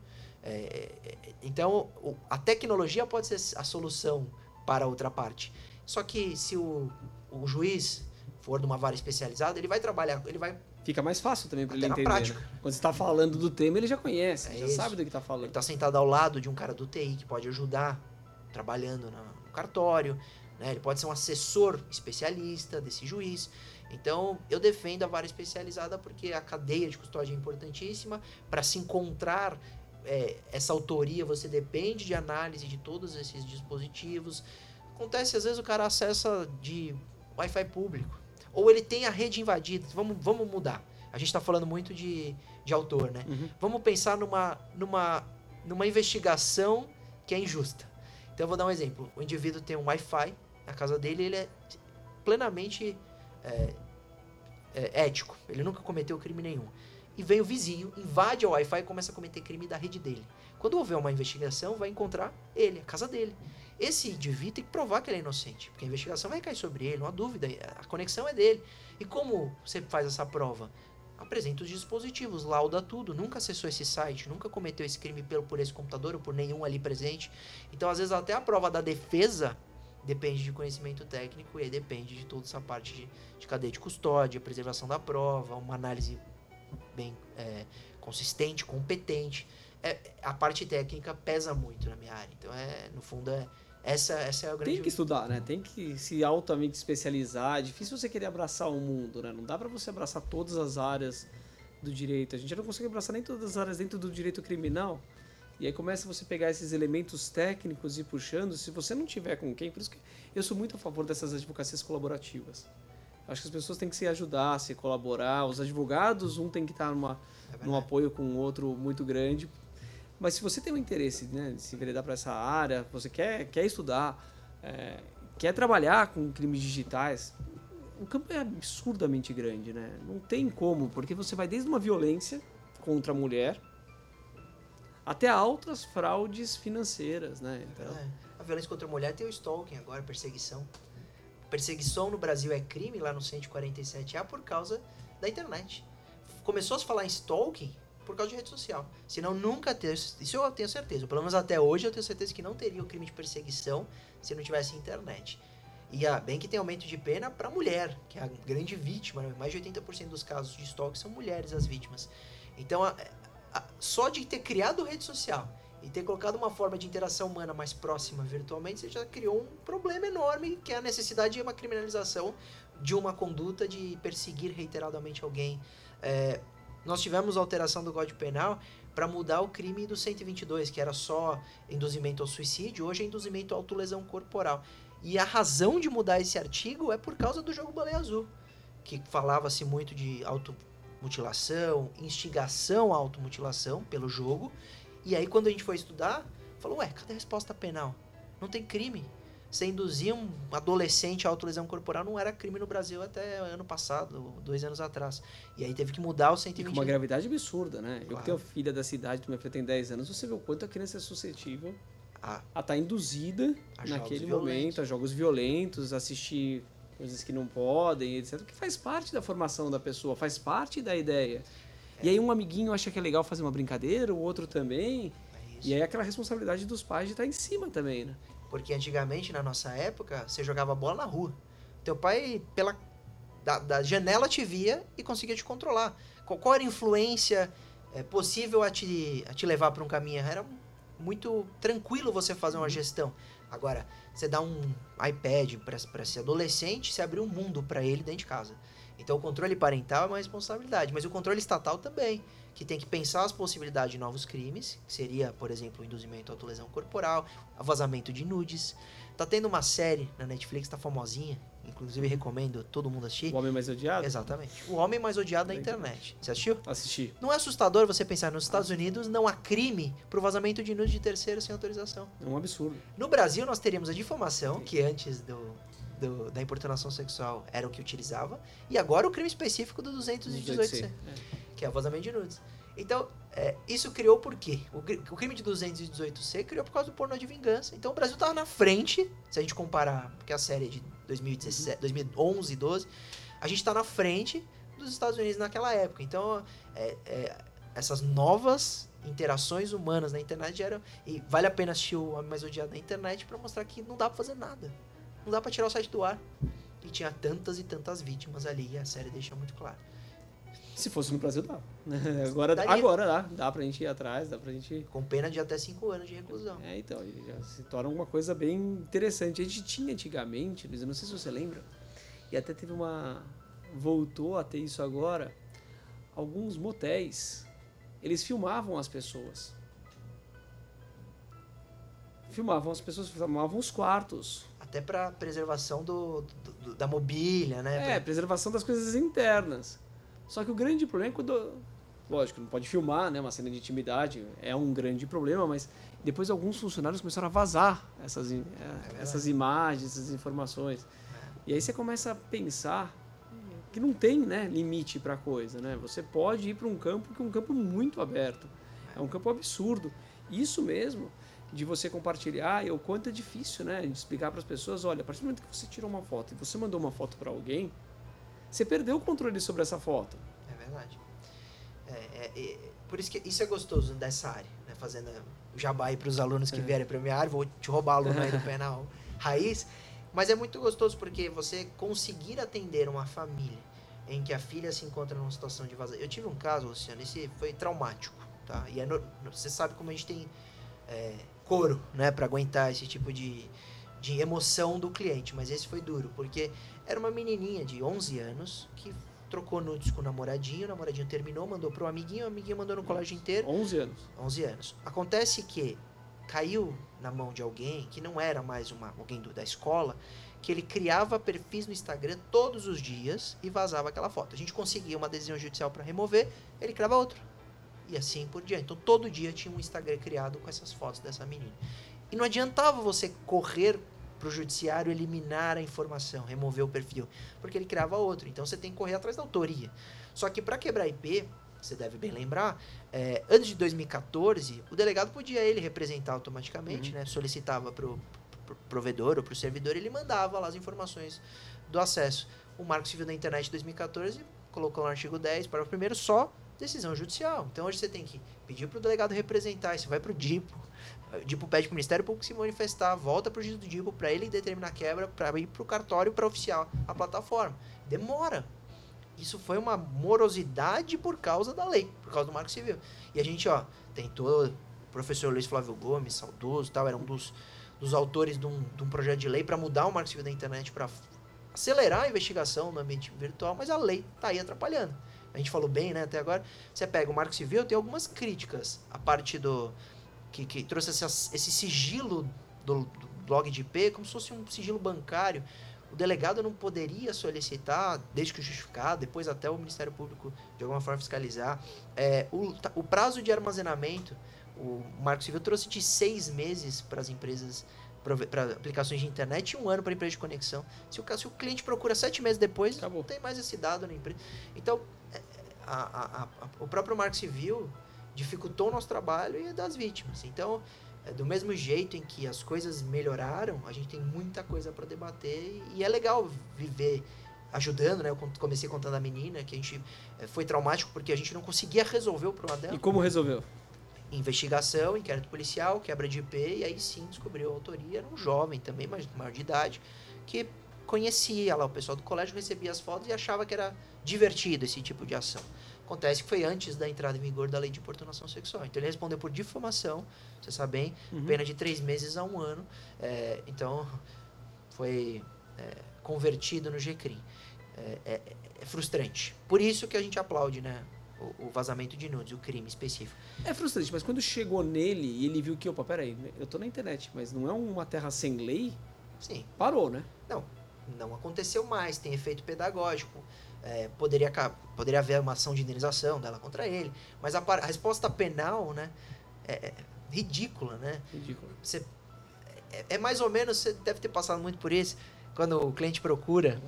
É, é então, a tecnologia pode ser a solução para outra parte. Só que se o, o juiz for numa vara especializada, ele vai trabalhar, ele vai
Fica mais fácil também para ele entender.
prática.
né? Quando você está falando do tema, ele já conhece,
É
já
isso.
sabe do que está
Ele
falando.
tá sentado ao lado de um cara do TI que pode ajudar trabalhando no cartório, né? Ele pode ser um assessor especialista desse juiz. Então, eu defendo a vara especializada porque a cadeia de custódia é importantíssima. Para se encontrar é, essa autoria, você depende de análise de todos esses dispositivos. Acontece, às vezes, o cara acessa de Wi-Fi público. Ou ele tem a rede invadida. Vamos, vamos mudar. A gente está falando muito de, de autor, né?
Uhum.
Vamos pensar numa, numa, numa investigação que é injusta. Então eu vou dar um exemplo. O indivíduo tem um Wi-Fi na casa dele, ele é plenamente é, é, ético. Ele nunca cometeu crime nenhum. E vem o vizinho, invade o Wi-Fi e começa a cometer crime da rede dele. Quando houver uma investigação, vai encontrar ele, a casa dele. Esse indivíduo tem que provar que ele é inocente, porque a investigação vai cair sobre ele, não há dúvida, a conexão é dele. E como você faz essa prova? Apresenta os dispositivos, lauda tudo, nunca acessou esse site, nunca cometeu esse crime pelo, por esse computador ou por nenhum ali presente. Então, às vezes, até a prova da defesa depende de conhecimento técnico e aí depende de toda essa parte de, de cadeia de custódia, preservação da prova, uma análise bem é, consistente, competente. É, a parte técnica pesa muito na minha área. Então, é, no fundo, é, essa, essa é a grande...
Tem que estudar, né? Tem que se altamente especializar. É difícil você querer abraçar o mundo, né? Não dá pra você abraçar todas as áreas do direito. A gente não consegue abraçar nem todas as áreas dentro do direito criminal. E aí começa você pegar esses elementos técnicos e ir puxando. Se você não tiver com quem, por isso que eu sou muito a favor dessas advocacias colaborativas. Acho que as pessoas têm que se ajudar, se colaborar. Os advogados, um tem que estar numa,
É
num apoio com o outro muito grande. Mas se você tem um interesse né, de se enveredar para essa área, você quer, quer estudar, é, quer trabalhar com crimes digitais, o campo é absurdamente grande, né? Não tem como, porque você vai desde uma violência contra a mulher até altas fraudes financeiras, né? Então,
É. A violência contra a mulher tem o stalking agora, perseguição. Perseguição no Brasil é crime lá no 147A por causa da internet. Começou a se falar em stalking por causa de rede social. Senão nunca ter. Isso eu tenho certeza. Pelo menos até hoje eu tenho certeza que não teria o crime de perseguição se não tivesse internet. E ah, bem que tem aumento de pena para mulher, que é a grande vítima. né? Mais de 80% dos casos de stalking são mulheres as vítimas. Então, a- a- só de ter criado rede social e ter colocado uma forma de interação humana mais próxima virtualmente, você já criou um problema enorme, que é a necessidade de uma criminalização de uma conduta de perseguir reiteradamente alguém. É, nós tivemos alteração do Código Penal para mudar o crime do 122, que era só induzimento ao suicídio, hoje é induzimento à autolesão corporal. E a razão de mudar esse artigo é por causa do jogo Baleia Azul, que falava-se muito de automutilação, instigação à automutilação pelo jogo, e aí, quando a gente foi estudar, falou: Ué, cadê a resposta penal? Não tem crime. Você induzir um adolescente à autolesão corporal não era crime no Brasil até ano passado, dois anos atrás. E aí teve que mudar o
e com
120.
uma gravidade absurda, né? Eu
Claro.
que tenho filha da cidade, minha filha tem 10 anos, você vê o quanto a criança é suscetível
Ah,
a estar induzida
A
naquele
violentos.
momento a jogos violentos, assistir coisas que não podem, etc. Que faz parte da formação da pessoa, faz parte da ideia. E aí um amiguinho acha que é legal fazer uma brincadeira, o outro também.
é.
E aí aquela responsabilidade dos pais de estar em cima também, né?
Porque antigamente, na nossa época, você jogava bola na rua. Teu pai, pela da, da janela, te via e conseguia te controlar. Qual, qual era a influência é, possível a te, a te levar para um caminho? Era muito tranquilo você fazer uma gestão. Agora, você dá um iPad para esse adolescente, você abre um mundo para ele dentro de casa. Então, o controle parental é uma responsabilidade, mas o controle estatal também, que tem que pensar as possibilidades de novos crimes, que seria, por exemplo, o induzimento à autolesão corporal, vazamento de nudes. Tá tendo uma série na Netflix, tá famosinha, inclusive recomendo todo mundo assistir.
O homem mais odiado?
Exatamente. O homem mais odiado da internet. Você assistiu?
Assisti.
Não é assustador você pensar nos Estados Unidos não há crime pro vazamento de nudes de terceiro sem autorização.
É um absurdo.
No Brasil, nós teríamos a difamação, que antes do, do- da importunação sexual era o que utilizava, e agora o crime específico do 218C,
É.
que é o vazamento de nudes. Então, é, isso criou por quê? O, o crime de 218C criou por causa do pornô de vingança. Então, o Brasil estava na frente, se a gente comparar, porque a série é de 2017, 2011, 12, a gente está na frente dos Estados Unidos naquela época. Então, é, é, essas novas interações humanas na internet eram. E vale a pena assistir o Homem Mais Odiado na internet para mostrar que não dá pra fazer nada. Não dá pra tirar o site do ar. e tinha tantas e tantas vítimas ali, e a série deixa muito claro.
Se fosse no Brasil, dá. Agora,
Daria.
agora dá. Dá pra gente ir atrás, dá pra gente.
Com pena de até 5 anos de reclusão.
É, então, já se torna uma coisa bem interessante. A gente tinha antigamente, Luiz, eu não sei se você lembra, e até teve uma. Voltou a ter isso agora. Alguns motéis, eles filmavam as pessoas. Filmavam as pessoas, filmavam os quartos.
Até pra preservação do, do- da mobília, né?
É, preservação das coisas internas. Só que o grande problema é quando. Lógico, não pode filmar, né? Uma cena de intimidade é um grande problema, mas depois alguns funcionários começaram a vazar essas, im- é, essas imagens, essas informações. E aí você começa a pensar que não tem né, limite para coisa, né? Você pode ir para um campo que é um campo muito aberto. É um campo absurdo. Isso mesmo de você compartilhar e o quanto é difícil, né? De explicar para as pessoas, olha, a partir do momento que você tirou uma foto e você mandou uma foto para alguém, você perdeu o controle sobre essa foto.
É verdade. É, é, é, por isso que isso é gostoso dessa área, né? Fazendo jabá aí pros alunos que
É.
vierem pra minha área, vou te roubar aluno aí do penal raiz. Mas é muito gostoso porque você conseguir atender uma família em que a filha se encontra numa situação de vazamento. Eu tive um caso, Luciano, esse foi traumático, tá? E é no- você sabe como a gente tem é, couro, né, para aguentar esse tipo de, de emoção do cliente, mas esse foi duro, porque era uma menininha de 11 anos que trocou nudes com o namoradinho, o namoradinho terminou, mandou pro amiguinho, o amiguinho mandou no colégio inteiro,
11 anos.
11 anos. Acontece que caiu na mão de alguém que não era mais uma, alguém do- da escola, que ele criava perfis no Instagram todos os dias e vazava aquela foto. A gente conseguia uma decisão judicial para remover, ele criava outro. E assim por diante. Então todo dia tinha um Instagram criado com essas fotos dessa menina. E não adiantava você correr pro judiciário eliminar a informação, remover o perfil, porque ele criava outro. Então você tem que correr atrás da autoria. Só que para quebrar IP, você deve bem lembrar, é, antes de 2014, o delegado podia ele representar automaticamente, né? Solicitava pro, pro provedor ou pro servidor, ele mandava lá as informações do acesso. O Marco Civil da Internet de 2014 colocou no artigo 10, para o primeiro só decisão judicial. Então hoje você tem que pedir pro delegado representar, isso vai pro DIPO. DIPO pede pro Ministério Público se manifestar, volta pro juiz do DIPO para ele determinar a quebra, para ir pro cartório para oficial a plataforma. Demora. Isso foi uma morosidade por causa da lei, por causa do Marco Civil. E a gente, ó, tentou, o professor Luiz Flávio Gomes, saudoso, tal, era um dos, dos autores de um, de um projeto de lei para mudar o Marco Civil da internet para acelerar a investigação no ambiente virtual, mas a lei tá aí atrapalhando. A gente falou bem, né, até agora. Você pega o Marco Civil, tem algumas críticas a parte do que, que trouxe essa, esse sigilo do, do log de IP como se fosse um sigilo bancário. O delegado não poderia solicitar, desde que justificado, depois até o Ministério Público de alguma forma fiscalizar. É, o, ta- o prazo de armazenamento, o Marco Civil trouxe de seis meses para as empresas, para aplicações de internet e um ano para empresa de conexão. Se o, se o cliente procura sete meses depois,
Acabou.
não tem mais esse dado na empresa. Então, é, a- a- a- o próprio Marco Civil dificultou o nosso trabalho e das vítimas. Então, é, do mesmo jeito em que as coisas melhoraram, a gente tem muita coisa para debater e é legal viver ajudando, né? Eu comecei contando a menina que a gente é, foi traumático porque a gente não conseguia resolver o problema dela.
E como resolveu?
Investigação, inquérito policial, quebra de IP e aí sim descobriu a autoria. Era um jovem também, mas maior de idade, que conhecia lá o pessoal do colégio, recebia as fotos e achava que era divertido esse tipo de ação. Acontece que foi antes da entrada em vigor da lei de importunação sexual. Então ele respondeu por difamação, você sabe bem,
Uhum.
pena de três meses a um ano. É, então foi é, convertido no GCRIM. É, é- é frustrante. Por isso que a gente aplaude né, o, o vazamento de nudes, o crime específico.
É frustrante, mas quando chegou nele e ele viu que, opa, peraí, eu tô na internet, mas não é uma terra sem lei,
Sim,
parou, né?
não aconteceu mais, tem efeito pedagógico. É, poderia, poderia haver uma ação de indenização dela contra ele. Mas a, a resposta penal né, é, é ridícula, né?
Ridículo.
Você, é, é mais ou menos, você deve ter passado muito por isso, quando o cliente procura,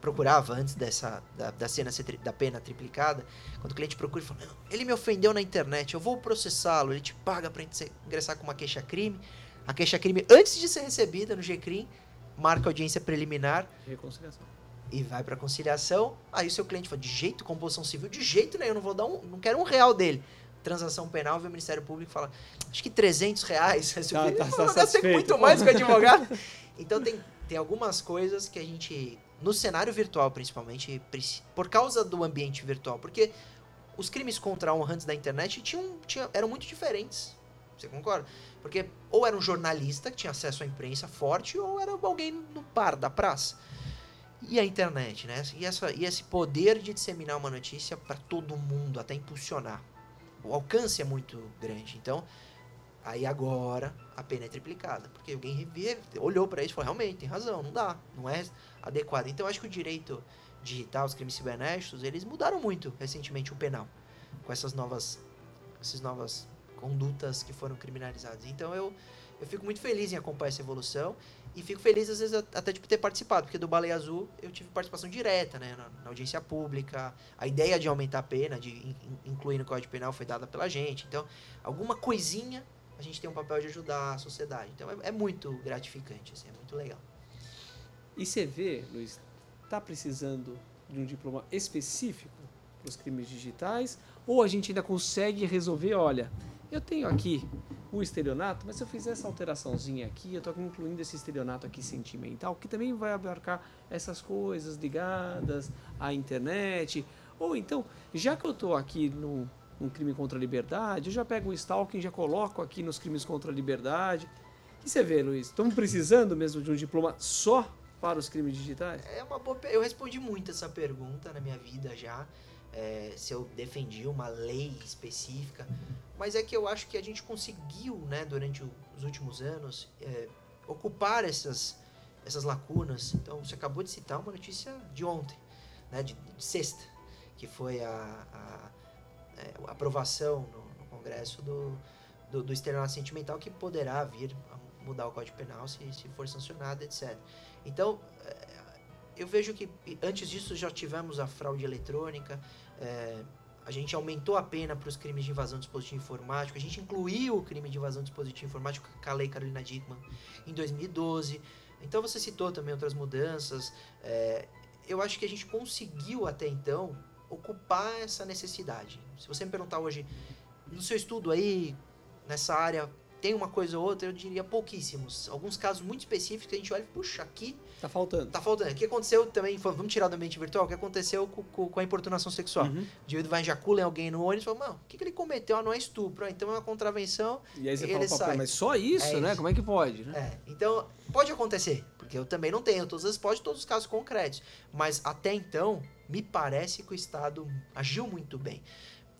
procurava antes dessa, da, da cena tri- da pena triplicada, quando o cliente procura e fala, ele me ofendeu na internet, eu vou processá-lo, ele te paga para ingressar com uma queixa-crime, a queixa-crime, antes de ser recebida no GCRIM, marca audiência preliminar,
Reconciliação.
E vai para conciliação. Aí o seu cliente fala, de jeito, composição civil, de jeito nenhum, eu não vou dar um, não quero um real dele. Transação penal, vem o Ministério Público e fala, acho que 300 reais.
Tá- tá
"Eu gastei
satisfeito."
muito mais com o advogado. Então tem tem algumas coisas que a gente, no cenário virtual principalmente, por causa do ambiente virtual, porque os crimes contra a honra antes da internet tinham, tinha, eram muito diferentes. Você concorda? Porque ou era um jornalista que tinha acesso à imprensa forte, ou era alguém no bar da praça. E a internet, né? E, essa, e esse poder de disseminar uma notícia para todo mundo, até impulsionar. O alcance é muito grande. Então, aí agora a pena é triplicada. Porque alguém rever, olhou para isso e falou: realmente, tem razão, não dá, não é adequado. Então, eu acho que o direito digital, os crimes cibernéticos, eles mudaram muito recentemente o penal. Com essas novas, essas novas condutas que foram criminalizadas. Então, eu, eu fico muito feliz em acompanhar essa evolução. E fico feliz, às vezes, até de ter participado, porque do Baleia Azul eu tive participação direta, né? Na, na audiência pública. A ideia de aumentar a pena, de in- incluir no Código Penal, foi dada pela gente. Então, alguma coisinha, a gente tem um papel de ajudar a sociedade. Então, é, é muito gratificante, assim, é muito legal.
E você vê, Luiz, tá precisando de um diploma específico para os crimes digitais? Ou a gente ainda consegue resolver, olha, eu tenho aqui o estelionato, mas se eu fizer essa alteraçãozinha aqui, eu estou incluindo esse estelionato aqui sentimental, que também vai abarcar essas coisas ligadas à internet. Ou então, já que eu estou aqui no um crime contra a liberdade, eu já pego o stalking já coloco aqui nos crimes contra a liberdade. O que você vê, Luiz? Estamos precisando mesmo de um diploma só para os crimes digitais?
É uma boa. Eu respondi muito essa pergunta na minha vida já. É, se eu defendi uma lei específica. Mas é que eu acho que a gente conseguiu, né, durante os últimos anos, é, ocupar essas, essas lacunas. Então, você acabou de citar uma notícia de ontem, né, de, de sexta, que foi a, a, é, a aprovação no, no Congresso do, do, do sentimental, que poderá vir a mudar o Código Penal se, se for sancionado, etc. Então, é, eu vejo que antes disso já tivemos a fraude eletrônica, é, a gente aumentou a pena para os crimes de invasão de dispositivo informático, a gente incluiu o crime de invasão de dispositivo informático com a Lei Carolina Dickmann em 2012. Então você citou também outras mudanças. é, eu acho que a gente conseguiu até então ocupar essa necessidade. Se você me perguntar hoje, no seu estudo aí, nessa área, tem uma coisa ou outra, eu diria pouquíssimos. Alguns casos muito específicos que a gente olha e, puxa, aqui
Tá faltando.
Tá faltando. O que aconteceu também, foi- vamos tirar do ambiente virtual, o que aconteceu com, com- com a importunação sexual.
Uhum.
O indivíduo vai ejacular em alguém no ônibus e fala, mano, o que, que ele cometeu? Ah, não é estupro. Ah, então é uma contravenção.
E aí você
Ele
fala, "Pô,
sai.
mas só isso,
É
né?
isso.
Como é que pode, né?
É, então, pode acontecer, porque eu também não tenho todas as pode todos os casos concretos. Mas até então, me parece que o Estado agiu muito bem.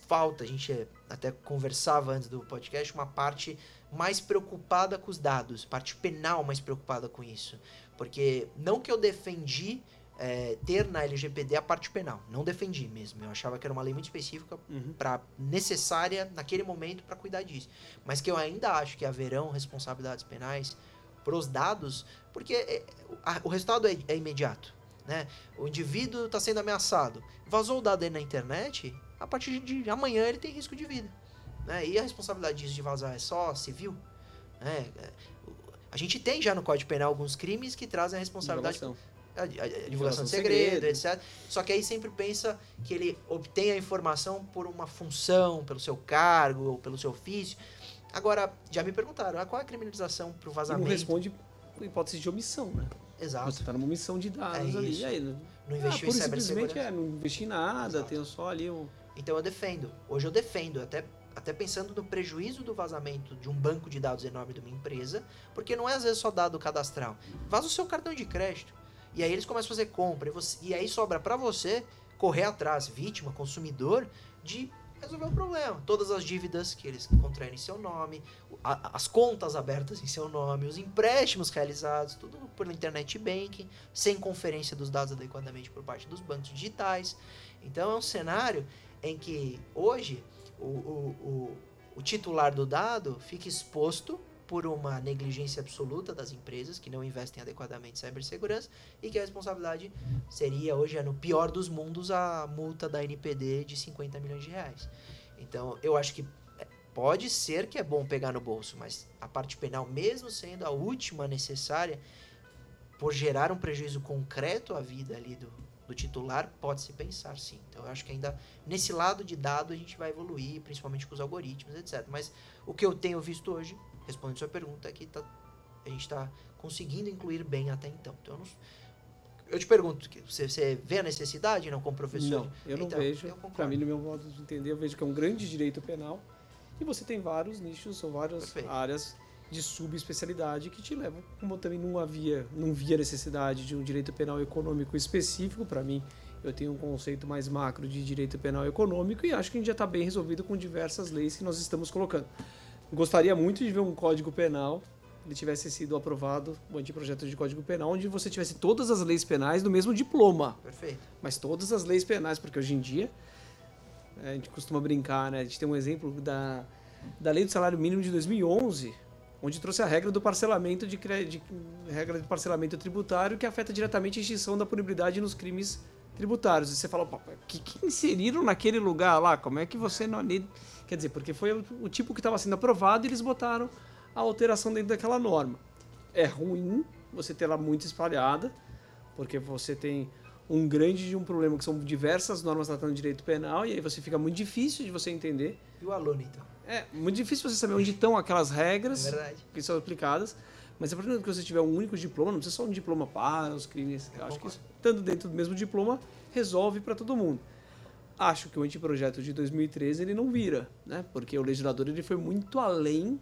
Falta, a gente até conversava antes do podcast, uma parte mais preocupada com os dados, parte penal mais preocupada com isso. Porque não que eu defendi é, ter na LGPD a parte penal, não defendi mesmo. Eu achava que era uma lei muito específica
Uhum.
para necessária naquele momento para cuidar disso. Mas que eu ainda acho que haverão responsabilidades penais pros dados, porque é, a- o resultado é, é imediato. Né? O indivíduo está sendo ameaçado. Vazou o dado aí na internet, a partir de amanhã ele tem risco de vida. Né? E a responsabilidade disso de vazar é só civil? Né? É, A gente tem já no Código Penal alguns crimes que trazem a responsabilidade
Divulgação.
a, a- a divulgação
Divulgação
de segredo,
segredo.
etc. Só que aí sempre pensa que ele obtém a informação por uma função, pelo seu cargo ou pelo seu ofício. Agora, já me perguntaram, ah, qual é a criminalização para o
E não
vazamento?
responde por hipótese de omissão, né?
Exato.
Você tá numa omissão de dados
É
ali. E aí, não-
Não
ah,
investiu
pura
em
e simplesmente
cibersegurança.
é, não investi em nada,
Exato.
tenho só ali um.
Então eu defendo. Hoje eu defendo, até, até pensando no prejuízo do vazamento de um banco de dados enorme de uma empresa, porque não é às vezes só dado cadastral. Vaza o seu cartão de crédito. E aí eles começam a fazer compra. E, você- e aí sobra para você correr atrás, vítima, consumidor, de resolver o problema. Todas as dívidas que eles contraem em seu nome, a- as contas abertas em seu nome, os empréstimos realizados, tudo por internet banking, sem conferência dos dados adequadamente por parte dos bancos digitais. Então é um cenário em que hoje o, o, o, o titular do dado fica exposto por uma negligência absoluta das empresas que não investem adequadamente em cibersegurança e que a responsabilidade seria, hoje é no pior dos mundos, a multa da NPD de 50 milhões de reais. Então, eu acho que é, pode ser que é bom pegar no bolso, mas a parte penal, mesmo sendo a última necessária, por gerar um prejuízo concreto à vida ali do, do titular, pode-se pensar sim. Então, eu acho que ainda nesse lado de dado a gente vai evoluir, principalmente com os algoritmos, etc. Mas o que eu tenho visto hoje, respondendo sua pergunta, é que tá, a gente está conseguindo incluir bem até então. Então, eu, não, eu te pergunto, você, você, vê a necessidade, não, como professor?
Não, eu não
então,
vejo. Para mim, no meu modo de entender, eu vejo que é um grande direito penal e você tem vários nichos ou várias Perfeito. áreas de subespecialidade que te levam, como eu também não havia, não via necessidade de um direito penal econômico específico para mim. Eu tenho um conceito mais macro de direito penal econômico e acho que a gente já está bem resolvido com diversas leis que nós estamos colocando. Gostaria muito de ver um código penal ele tivesse sido aprovado, o anteprojeto de Código Penal, onde você tivesse todas as leis penais no mesmo diploma.
Perfeito.
Mas todas as leis penais, porque hoje em dia a gente costuma brincar, né? A gente tem um exemplo da, da Lei do Salário Mínimo de 2011, onde trouxe a regra do parcelamento de, de regra de parcelamento tributário que afeta diretamente a extinção da punibilidade nos crimes tributários. E você fala, o que, que inseriram naquele lugar lá? Como é que você não. Quer dizer, porque foi o, tipo que estava sendo aprovado e eles botaram a alteração dentro daquela norma. É ruim você ter ela muito espalhada, porque você tem um grande de um problema que são diversas normas tratando direito penal e aí você fica muito difícil de você entender.
E o aluno então?
É, muito difícil você saber onde estão aquelas regras
é
que são aplicadas. Mas a partir que você tiver um único diploma, não precisa só um diploma para os crimes. Eu acho que isso, estando dentro do mesmo diploma, resolve para todo mundo. Acho que o anteprojeto de 2013 ele não vira, né? Porque o legislador ele foi muito além,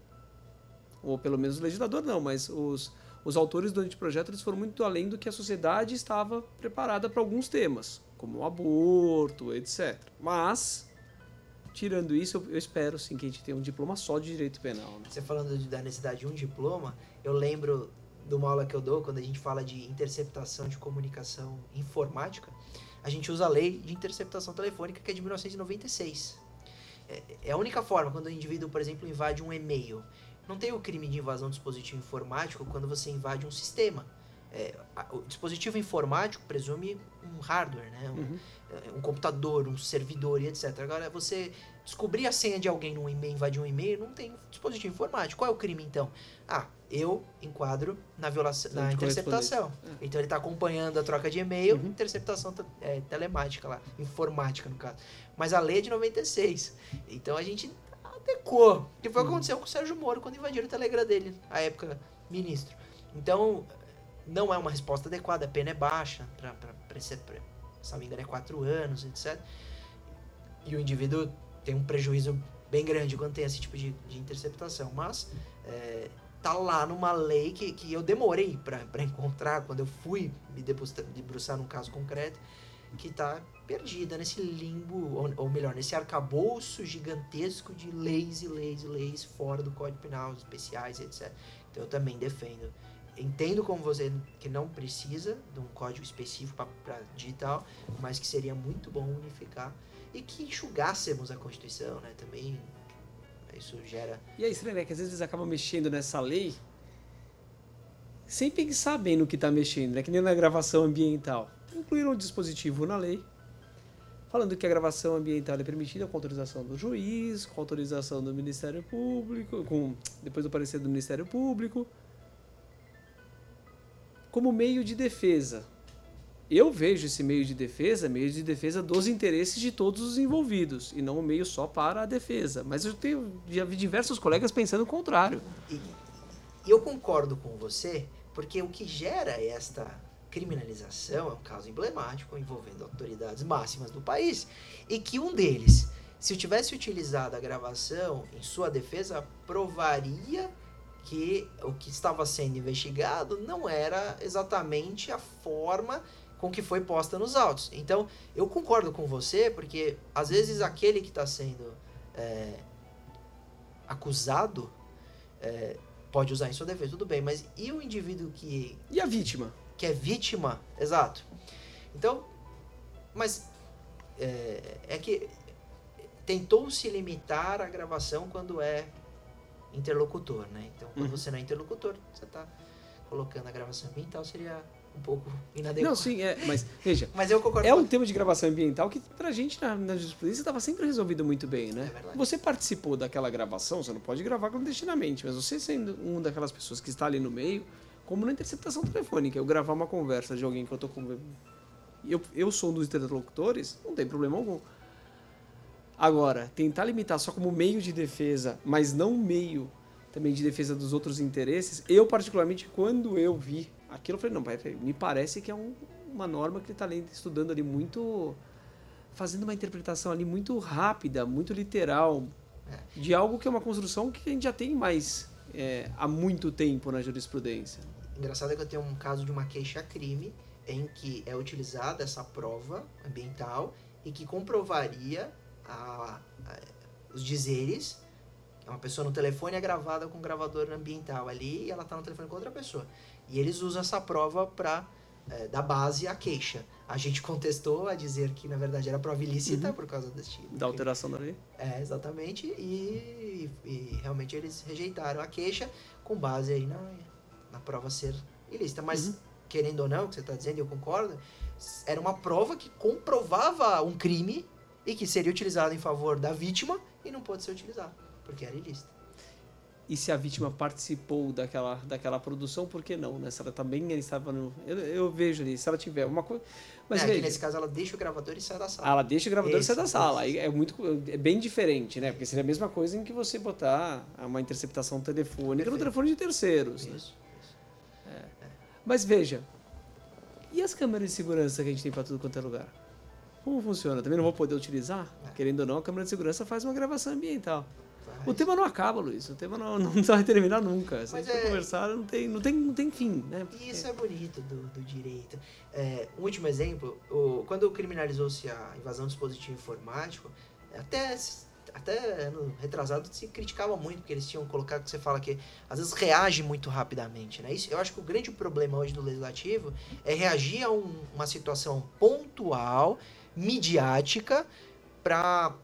ou pelo menos o legislador não, mas os, os autores do anteprojeto eles foram muito além do que a sociedade estava preparada para alguns temas, como o aborto, etc. Mas tirando isso, eu, eu, espero sim que a gente tenha um diploma só de direito penal. Né?
Você falando de, da necessidade de um diploma, eu lembro de uma aula que eu dou quando a gente fala de interceptação de comunicação informática. A gente usa a lei de interceptação telefônica que é de 1996. É, é a única forma quando o indivíduo, por exemplo, invade um e-mail. Não tem o crime de invasão de dispositivo informático quando você invade um sistema. É, o dispositivo informático presume um hardware, né? Um, uhum. É, um, computador, um servidor e etc. Agora, você descobrir a senha de alguém num e-mail, invadir um e-mail, não tem dispositivo informático. Qual é o crime, então? Ah, eu enquadro na violação, na interceptação. É. Então, ele está acompanhando a troca de e-mail, uhum. interceptação é, telemática lá, informática, no caso. Mas a lei é de 96. Então, a gente adequou. Que foi o que uhum. aconteceu com o Sérgio Moro quando invadiram o Telegram dele, a época ministro. Então, não é uma resposta adequada, a pena é baixa, para se não me engano é 4 anos, etc. E o indivíduo tem um prejuízo bem grande quando tem esse tipo de, de interceptação. Mas é, tá lá numa lei que, que eu demorei para encontrar quando eu fui me debruçar num caso concreto, que tá perdida nesse limbo, ou, ou, melhor, nesse arcabouço gigantesco de leis e leis e leis fora do Código Penal, especiais, etc. Então eu também defendo entendo como você que não precisa de um código específico para digital, mas que seria muito bom unificar e que enxugássemos a Constituição, né? Também isso gera.
E é estranho, né? Que às vezes acabam mexendo nessa lei sem pensar bem no que está mexendo, né? Que nem na gravação ambiental. Incluíram um dispositivo na lei falando que a gravação ambiental é permitida com autorização do juiz, com autorização do Ministério Público, com depois do parecer do Ministério Público como meio de defesa. Eu vejo esse meio de defesa, meio de defesa dos interesses de todos os envolvidos, e não um meio só para a defesa. Mas eu tenho, já vi diversos colegas pensando o contrário.
Eu concordo com você, porque o que gera esta criminalização é um caso emblemático envolvendo autoridades máximas do país, e que um deles, se tivesse utilizado a gravação em sua defesa, provaria que o que estava sendo investigado não era exatamente a forma com que foi posta nos autos. Então, eu concordo com você, porque às vezes aquele que está sendo é, acusado é, pode usar em sua defesa, tudo bem, mas e o indivíduo que.
E a vítima?
Que é vítima, exato. Então, mas é, é que tentou se limitar a gravação quando é interlocutor, né? Então, quando uhum. você não é interlocutor, você está colocando a gravação ambiental, seria um pouco inadequado.
Não, sim, é, mas veja.
mas eu concordo.
É um tema de gravação ambiental que pra gente na, na jurisprudência estava sempre resolvido muito bem, né? É você participou daquela gravação, você não pode gravar clandestinamente, mas você sendo uma daquelas pessoas que está ali no meio, como na interceptação telefônica, eu gravar uma conversa de alguém que eu tô com eu, eu sou um dos interlocutores, não tem problema algum. Agora, tentar limitar só como meio de defesa, mas não meio também de defesa dos outros interesses. Eu, particularmente, quando eu vi aquilo, eu falei, não, me parece que é um, uma norma que ele está estudando ali muito... fazendo uma interpretação ali muito rápida, muito literal, é. de algo que é uma construção que a gente já tem mais é, há muito tempo na jurisprudência.
Engraçado é que eu tenho um caso de uma queixa-crime em que é utilizada essa prova ambiental e que comprovaria a, a, os dizeres. Uma pessoa no telefone é gravada com um gravador ambiental ali e ela está no telefone com outra pessoa. E eles usam essa prova para é, dar base à queixa. A gente contestou a dizer que na verdade era prova ilícita uhum. por causa desse
da alteração da lei.
É, exatamente. E, e, realmente eles rejeitaram a queixa com base aí na, na prova ser ilícita. Mas uhum querendo ou não, que você está dizendo, eu concordo, era uma prova que comprovava um crime e que seria utilizado em favor da vítima e não pode ser utilizado, porque era ilícito.
E se a vítima participou daquela, daquela produção, por que não? Né? Se ela também estava no. Eu, eu, vejo ali, se ela tiver uma coisa.
Mas é, nesse caso ela deixa o gravador e sai da sala.
ela deixa o gravador esse, e sai da sala. É muito é bem diferente, né? Porque seria a mesma coisa em que você botar uma interceptação telefônica Perfeito. no telefone de terceiros. Né? Isso. Né? Mas veja, e as câmeras de segurança que a gente tem para tudo quanto é lugar? Como funciona? Também não vou poder utilizar? É. Querendo ou não, a câmera de segurança faz uma gravação ambiental. Faz. O tema não acaba, Luiz. O tema não, não vai terminar nunca. Se a gente é... conversar, não tem, não, tem, não tem fim. Né?
Porque... Isso é bonito do, do direito. É, um último exemplo, o, quando criminalizou-se a invasão do dispositivo informático, até até no retrasado se criticava muito, porque eles tinham colocado que você fala que às vezes reage muito rapidamente, né? Isso, eu acho que o grande problema hoje do legislativo é reagir a um, uma situação pontual, midiática, para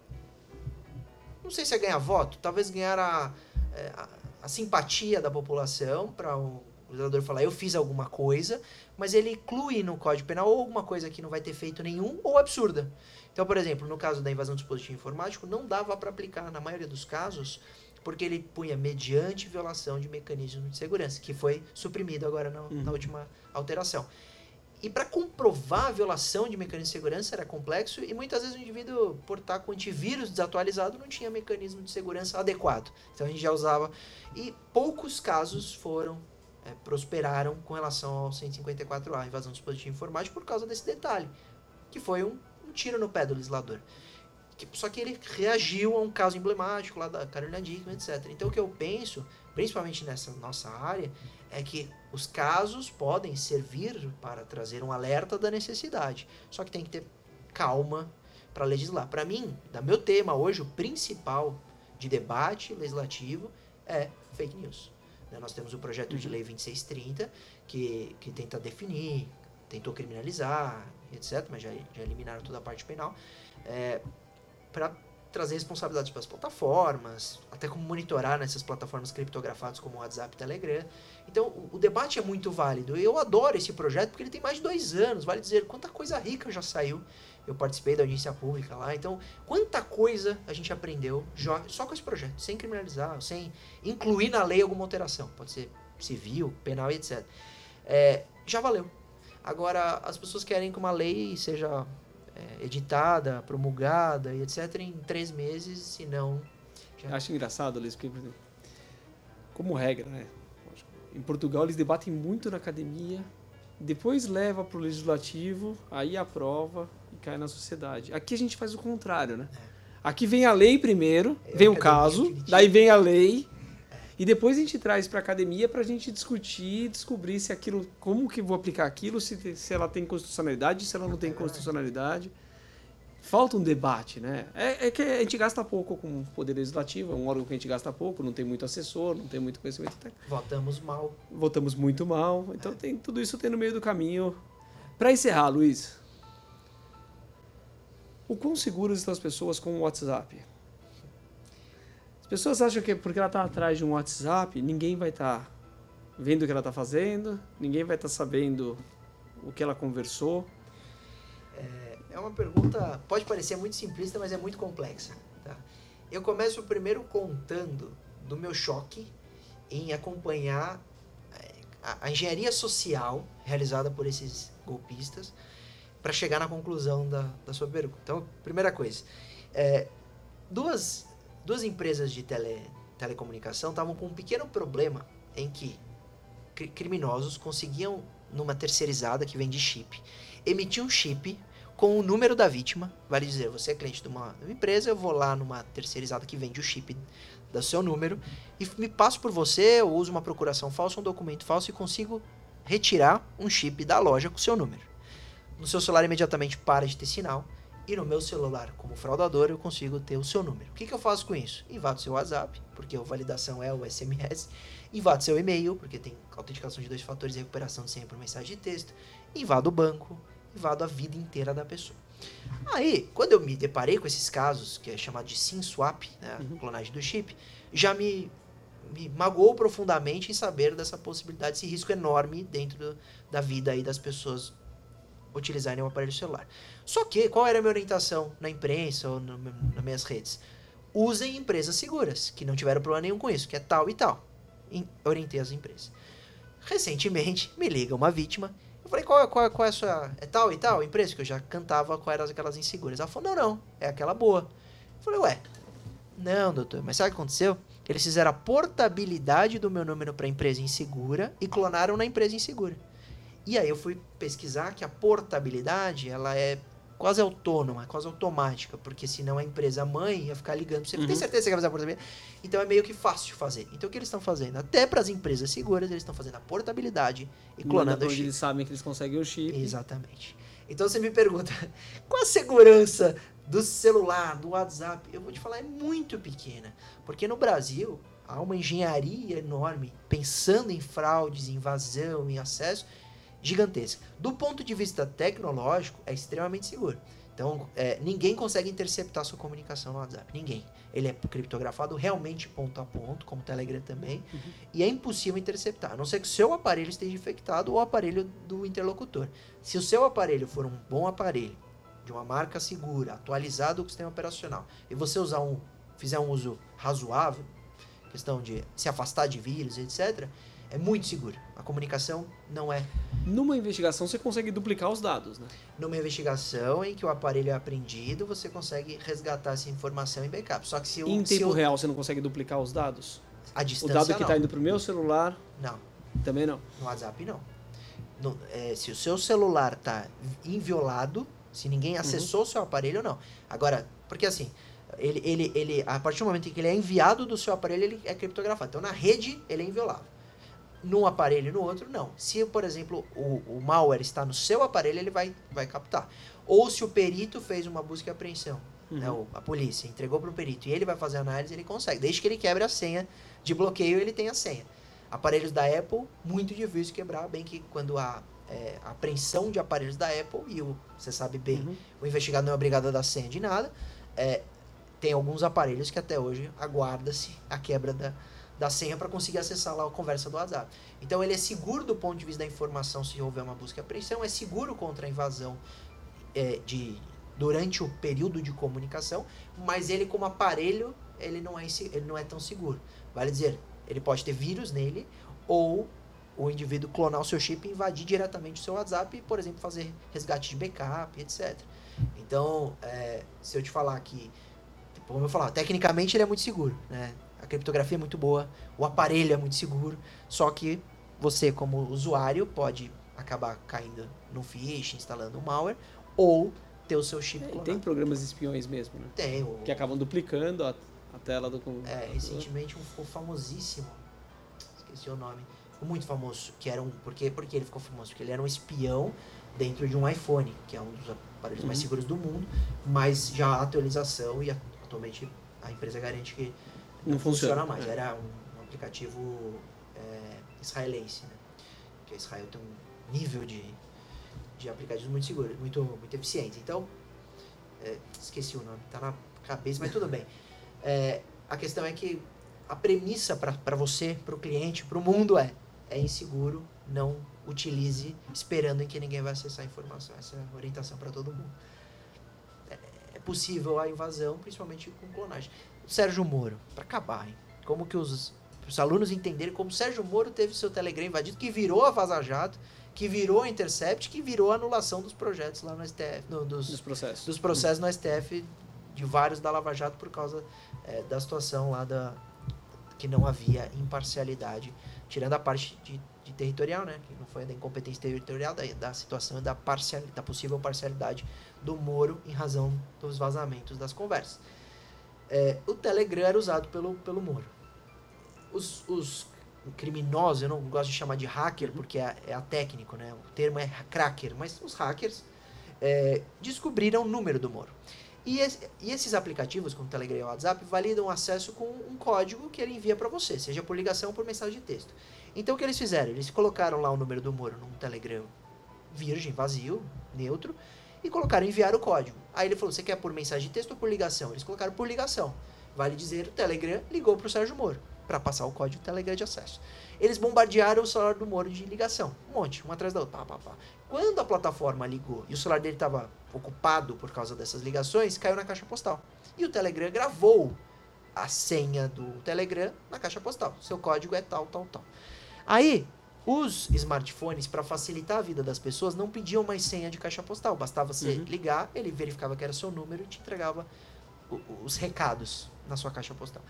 não sei se é ganhar voto, talvez ganhar a, é, a, a simpatia da população para o legislador falar eu fiz alguma coisa, mas ele inclui no Código Penal ou alguma coisa que não vai ter feito nenhum ou absurda. Então, por exemplo, no caso da invasão do dispositivo informático, não dava para aplicar, na maioria dos casos, porque ele punha mediante violação de mecanismo de segurança, que foi suprimido agora na, uhum. na última alteração. E para comprovar a violação de mecanismo de segurança era complexo e muitas vezes o indivíduo, por estar com antivírus desatualizado, não tinha mecanismo de segurança adequado. Então a gente já usava. E poucos casos foram, é, prosperaram com relação ao 154A, invasão do dispositivo informático, por causa desse detalhe, que foi um um tiro no pé do legislador. Só que ele reagiu a um caso emblemático lá da Carolina Dickman, etc. Então o que eu penso, principalmente nessa nossa área, é que os casos podem servir para trazer um alerta da necessidade. Só que tem que ter calma para legislar. Para mim, da meu tema hoje, o principal de debate legislativo é fake news. Né, nós temos o projeto de lei 2630, que, que tenta definir, tentou criminalizar, etc., mas já, já eliminaram toda a parte penal, é, para trazer responsabilidades para as plataformas, até como monitorar nessas plataformas criptografadas como WhatsApp e Telegram. Então, o, o, debate é muito válido. Eu adoro esse projeto porque ele tem mais de dois anos. Vale dizer, quanta coisa rica já saiu. Eu participei da audiência pública lá. Então, quanta coisa a gente aprendeu só com esse projeto, sem criminalizar, sem incluir na lei alguma alteração. Pode ser civil, penal e etc. É, já valeu. Agora, as pessoas querem que uma lei seja é, editada, promulgada e etc. em três meses, se não.
Já... Acho engraçado, Luiz, porque, como regra, né? Em Portugal eles debatem muito na academia, depois leva para o legislativo, aí aprova e cai na sociedade. Aqui a gente faz o contrário, né? É. Aqui vem a lei primeiro, é vem o caso, daí vem a lei, e depois a gente traz para a academia para a gente discutir, descobrir se aquilo, como que vou aplicar aquilo, se, se ela tem constitucionalidade, se ela não tem constitucionalidade. Falta um debate, né? É, é, que a gente gasta pouco com o Poder Legislativo, é um órgão que a gente gasta pouco, não tem muito assessor, não tem muito conhecimento técnico.
Votamos mal.
Votamos muito mal. Então é. tem tudo isso tem no meio do caminho. Para encerrar, Luiz, o quão seguras estão as pessoas com o WhatsApp? Pessoas acham que porque ela está atrás de um WhatsApp, ninguém vai estar tá vendo o que ela está fazendo, ninguém vai estar tá sabendo o que ela conversou.
É, é uma pergunta, pode parecer muito simplista, mas é muito complexa. Tá? Eu começo primeiro contando do meu choque em acompanhar é, a, a engenharia social realizada por esses golpistas para chegar na conclusão da, da sua pergunta. Então, primeira coisa, é, duas duas empresas de tele, telecomunicação estavam com um pequeno problema em que cri- criminosos conseguiam, numa terceirizada que vende chip, emitir um chip com o número da vítima. Vale dizer, você é cliente de uma de uma empresa, eu vou lá numa terceirizada que vende o chip do seu número e me passo por você, eu uso uma procuração falsa, um documento falso e consigo retirar um chip da loja com o seu número. No seu celular imediatamente para de ter sinal e no meu celular, como fraudador, eu consigo ter o seu número. O que, que eu faço com isso? Invado seu WhatsApp, porque a validação é o SMS, invado seu e-mail, porque tem autenticação de dois fatores e recuperação de senha por mensagem de texto, invado o banco, invado a vida inteira da pessoa. Aí, quando eu me deparei com esses casos, que é chamado de SIM swap, né, a clonagem do chip, já me, me magoou profundamente em saber dessa possibilidade, esse risco enorme dentro do- da vida aí das pessoas utilizarem o aparelho celular. Só que, qual era a minha orientação na imprensa ou no, nas minhas redes? Usem empresas seguras, que não tiveram problema nenhum com isso, que é tal e tal. Em- orientei as empresas. Recentemente, me liga uma vítima. Eu falei, qual, é- qual, é- qual é a sua. É tal e tal empresa? Que eu já cantava quais eram aquelas inseguras. Ela falou, não, não, é aquela boa. Eu falei, ué, não, doutor, mas sabe o que aconteceu? Eles fizeram a portabilidade do meu número para empresa insegura e clonaram na empresa insegura. E aí eu fui pesquisar que a portabilidade, ela é quase autônoma, quase automática, porque senão a empresa mãe ia ficar ligando pra você.
Uhum.
Tem certeza que você quer fazer a portabilidade? Então é meio que fácil de fazer. Então o que eles estão fazendo? Até para as empresas seguras, eles estão fazendo a portabilidade e
Manda
clonando o chip.
eles sabem que eles conseguem o chip.
Exatamente. Então você me pergunta, qual a segurança do celular, do WhatsApp? Eu vou te falar, é muito pequena. Porque no Brasil há uma engenharia enorme pensando em fraudes, em invasão, em acesso gigantesca. Do ponto de vista tecnológico, é extremamente seguro. Então, é, ninguém consegue interceptar sua comunicação no WhatsApp. Ninguém. Ele é criptografado realmente ponto a ponto, como o Telegram também. E é impossível interceptar. A não ser que o seu aparelho esteja infectado ou o aparelho do interlocutor. Se o seu aparelho for um bom aparelho, de uma marca segura, atualizado com o sistema operacional, e você usar um, fizer um uso razoável, questão de se afastar de vírus, etc., é muito seguro. A comunicação não é
Numa investigação você consegue duplicar os dados, né?
numa investigação em que o aparelho é apreendido, você consegue resgatar essa informação em backup. Só que se o,
em tempo
o-
real você não consegue duplicar os dados?
a
O
distância
dado que está indo pro meu celular
Não,
também não.
no WhatsApp não. No- é, se o seu celular tá inviolado, se ninguém acessou o seu aparelho, não. Agora, porque assim, ele, ele, ele, a partir do momento em que ele é enviado do seu aparelho, ele é criptografado. Então, na rede, ele é inviolável. Num aparelho e no outro, não. Se, por exemplo, o, o malware está no seu aparelho, ele vai, vai captar. Ou se o perito fez uma busca e apreensão, né, o- a polícia entregou para o perito e ele vai fazer a análise, ele consegue. Desde que ele quebre a senha de bloqueio, ele tem a senha. Aparelhos da Apple, muito difícil quebrar, bem que quando há é, a apreensão de aparelhos da Apple, e o, você sabe bem,
Uhum.
o investigado não é obrigado a dar senha de nada, é, tem alguns aparelhos que até hoje aguarda-se a quebra da, da senha para conseguir acessar lá a conversa do WhatsApp. Então ele é seguro do ponto de vista da informação se houver uma busca e apreensão, é seguro contra a invasão é, de durante o período de comunicação, mas ele como aparelho ele não é ele não é tão seguro. Vale dizer, ele pode ter vírus nele ou o indivíduo clonar o seu chip e invadir diretamente o seu WhatsApp e, por exemplo, fazer resgate de backup, etc. Então, é, se eu te falar que, tipo, como eu falar, tecnicamente ele é muito seguro, né? Criptografia é muito boa, o aparelho é muito seguro, só que você, como usuário, pode acabar caindo no phishing, instalando um malware, ou ter o seu chip
É,
clonado.
tem programas espiões mesmo, né?
Tem, o,
Que acabam duplicando a, a tela do
é, recentemente um ficou famosíssimo, esqueci o nome, ficou muito famoso, que era um, por ele ficou famoso, porque ele era um espião dentro de um iPhone, que é um dos aparelhos mais
Uhum.
seguros do mundo, mas já a atualização e a- atualmente a empresa garante que
Não funciona,
mais.
é.
Era um, um aplicativo é, israelense, né? Que Israel tem um nível de, de aplicativos muito seguros, muito, muito eficientes. Então, é, esqueci o nome, tá na cabeça, mas tudo bem. É, a questão é que a premissa para você, para o cliente, para o mundo é é inseguro, não utilize esperando em que ninguém vai acessar a informação. Essa é a orientação para todo mundo. É, é possível a invasão, principalmente com clonagem. Sérgio Moro, para acabar, hein? Como que os, os alunos entenderem como Sérgio Moro teve seu Telegram invadido, que virou a Vaza Jato, que virou a Intercept, que virou a anulação dos projetos lá no STF, no- dos,
Dos processos.
dos processos no STF de vários da Lava Jato por causa eh, da situação lá da que não havia imparcialidade, tirando a parte de, de territorial, né? Que não foi da incompetência territorial, da, da situação da, parcial, da possível parcialidade do Moro em razão dos vazamentos das conversas. É, o Telegram era usado pelo, pelo Moro. Os, os criminosos, eu não gosto de chamar de hacker porque é, é a técnico, né? O termo é cracker, mas os hackers é, descobriram o número do Moro. E, esse, e, esses aplicativos, como Telegram e WhatsApp, validam o acesso com um código que ele envia para você, seja por ligação ou por mensagem de texto. Então o que eles fizeram? Eles colocaram lá o número do Moro num Telegram virgem, vazio, neutro, e colocaram enviar o código. Aí ele falou: você quer por mensagem de texto ou por ligação? Eles colocaram por ligação. Vale dizer, o Telegram ligou para o Sérgio Moro para passar o código Telegram de acesso. Eles bombardearam o celular do Moro de ligação. Um monte, um atrás da outra. Pá, pá, pá. Quando a plataforma ligou e o celular dele estava ocupado por causa dessas ligações, caiu na caixa postal. E o Telegram gravou a senha do Telegram na caixa postal. Seu código é tal, tal, tal. Aí, os smartphones, para facilitar a vida das pessoas, não pediam mais senha de caixa postal. Bastava você uhum. ligar, ele verificava que era seu número e te entregava os recados na sua caixa postal.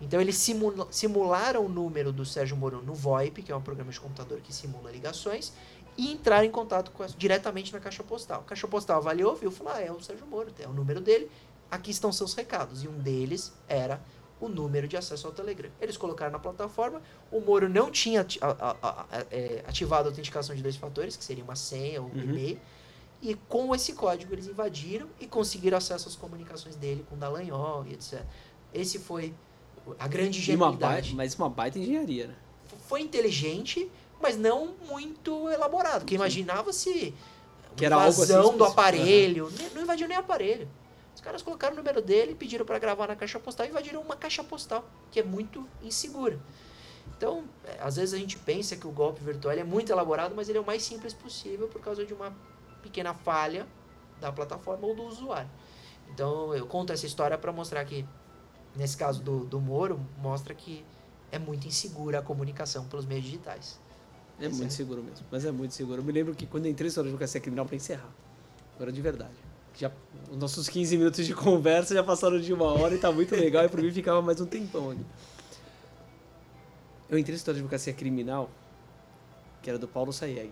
Então eles simula, simularam o número do Sérgio Moro no VoIP, que é um programa de computador que simula ligações, e entraram em contato com diretamente na caixa postal. A caixa postal avaliou, viu, falou: ah, é o Sérgio Moro, é o número dele, aqui estão seus recados. E um deles era o número de acesso ao Telegram. Eles colocaram na plataforma, o Moro não tinha é, ativado a autenticação de dois fatores, que seria uma senha ou um uhum. e-mail, e com esse código eles invadiram e conseguiram acesso às comunicações dele com Dallagnol e etc. Esse foi a grande genialidade.
mas uma baita engenharia, né?
Foi inteligente, mas não muito elaborado. Porque imaginava-se
que era algo assim,
do aparelho. Uhum. Não invadiu nem o aparelho. Os caras colocaram o número dele, pediram para gravar na caixa postal e invadiram uma caixa postal, que é muito insegura. Então, é, às vezes a gente pensa que o golpe virtual é muito elaborado, mas ele é o mais simples possível por causa de uma pequena falha da plataforma ou do usuário. Então, eu conto essa história para mostrar que nesse caso do, do Moro, mostra que é muito insegura a comunicação pelos meios digitais.
É muito seguro mesmo, mas é muito seguro. Eu me lembro que quando eu entrei na advocacia criminal para encerrar, agora de verdade. Já, os nossos 15 minutos de conversa já passaram de uma hora e tá muito legal e para mim ficava mais um tempão aqui. Eu entrei na advocacia criminal, que era do Paulo Sayeg.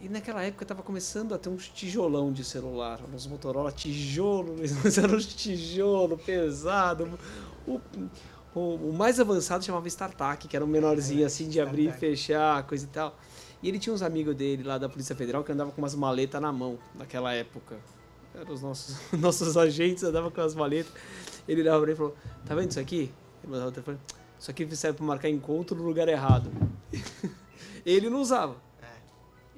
E naquela época estava começando a ter uns tijolão de celular, uns Motorola tijolo, mas era uns tijolo pesado. O, o, o, mais avançado chamava StarTAC, que era um menorzinho é, assim de abrir e fechar, coisa e tal. E ele tinha uns amigos dele lá da Polícia Federal que andavam com umas maletas na mão naquela época. Eram os nossos, nossos agentes, andavam com as maletas. Ele olhava pra ele e falou: Tá vendo isso aqui? Ele mandava o telefone: Isso aqui serve para marcar encontro no lugar errado. ele não usava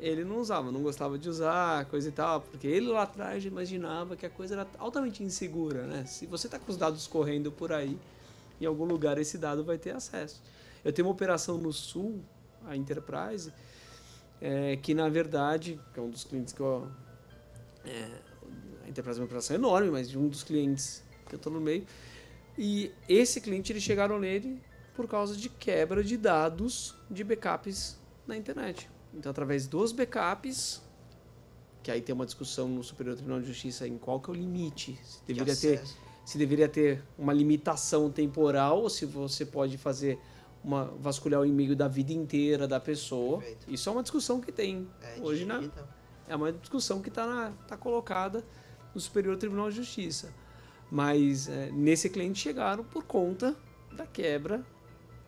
ele não usava, não gostava de usar, coisa e tal, porque ele lá atrás imaginava que a coisa era altamente insegura, né? Se você está com os dados correndo por aí, em algum lugar esse dado vai ter acesso. Eu tenho uma operação no Sul, a Enterprise, é, que na verdade, que é um dos clientes que eu... É, a Enterprise é uma operação enorme, mas de um dos clientes que eu estou no meio, e esse cliente, eles chegaram nele por causa de quebra de dados de backups na internet. Então, através dos backups, que aí tem uma discussão no Superior Tribunal de Justiça em qual que é o limite. Se deveria ter, se deveria ter uma limitação temporal ou se você pode fazer uma vasculhar o e-mail da vida inteira da pessoa. Perfeito. Isso é uma discussão que tem é, hoje na é uma discussão que está tá colocada no Superior Tribunal de Justiça. Mas é, nesse cliente chegaram por conta da quebra,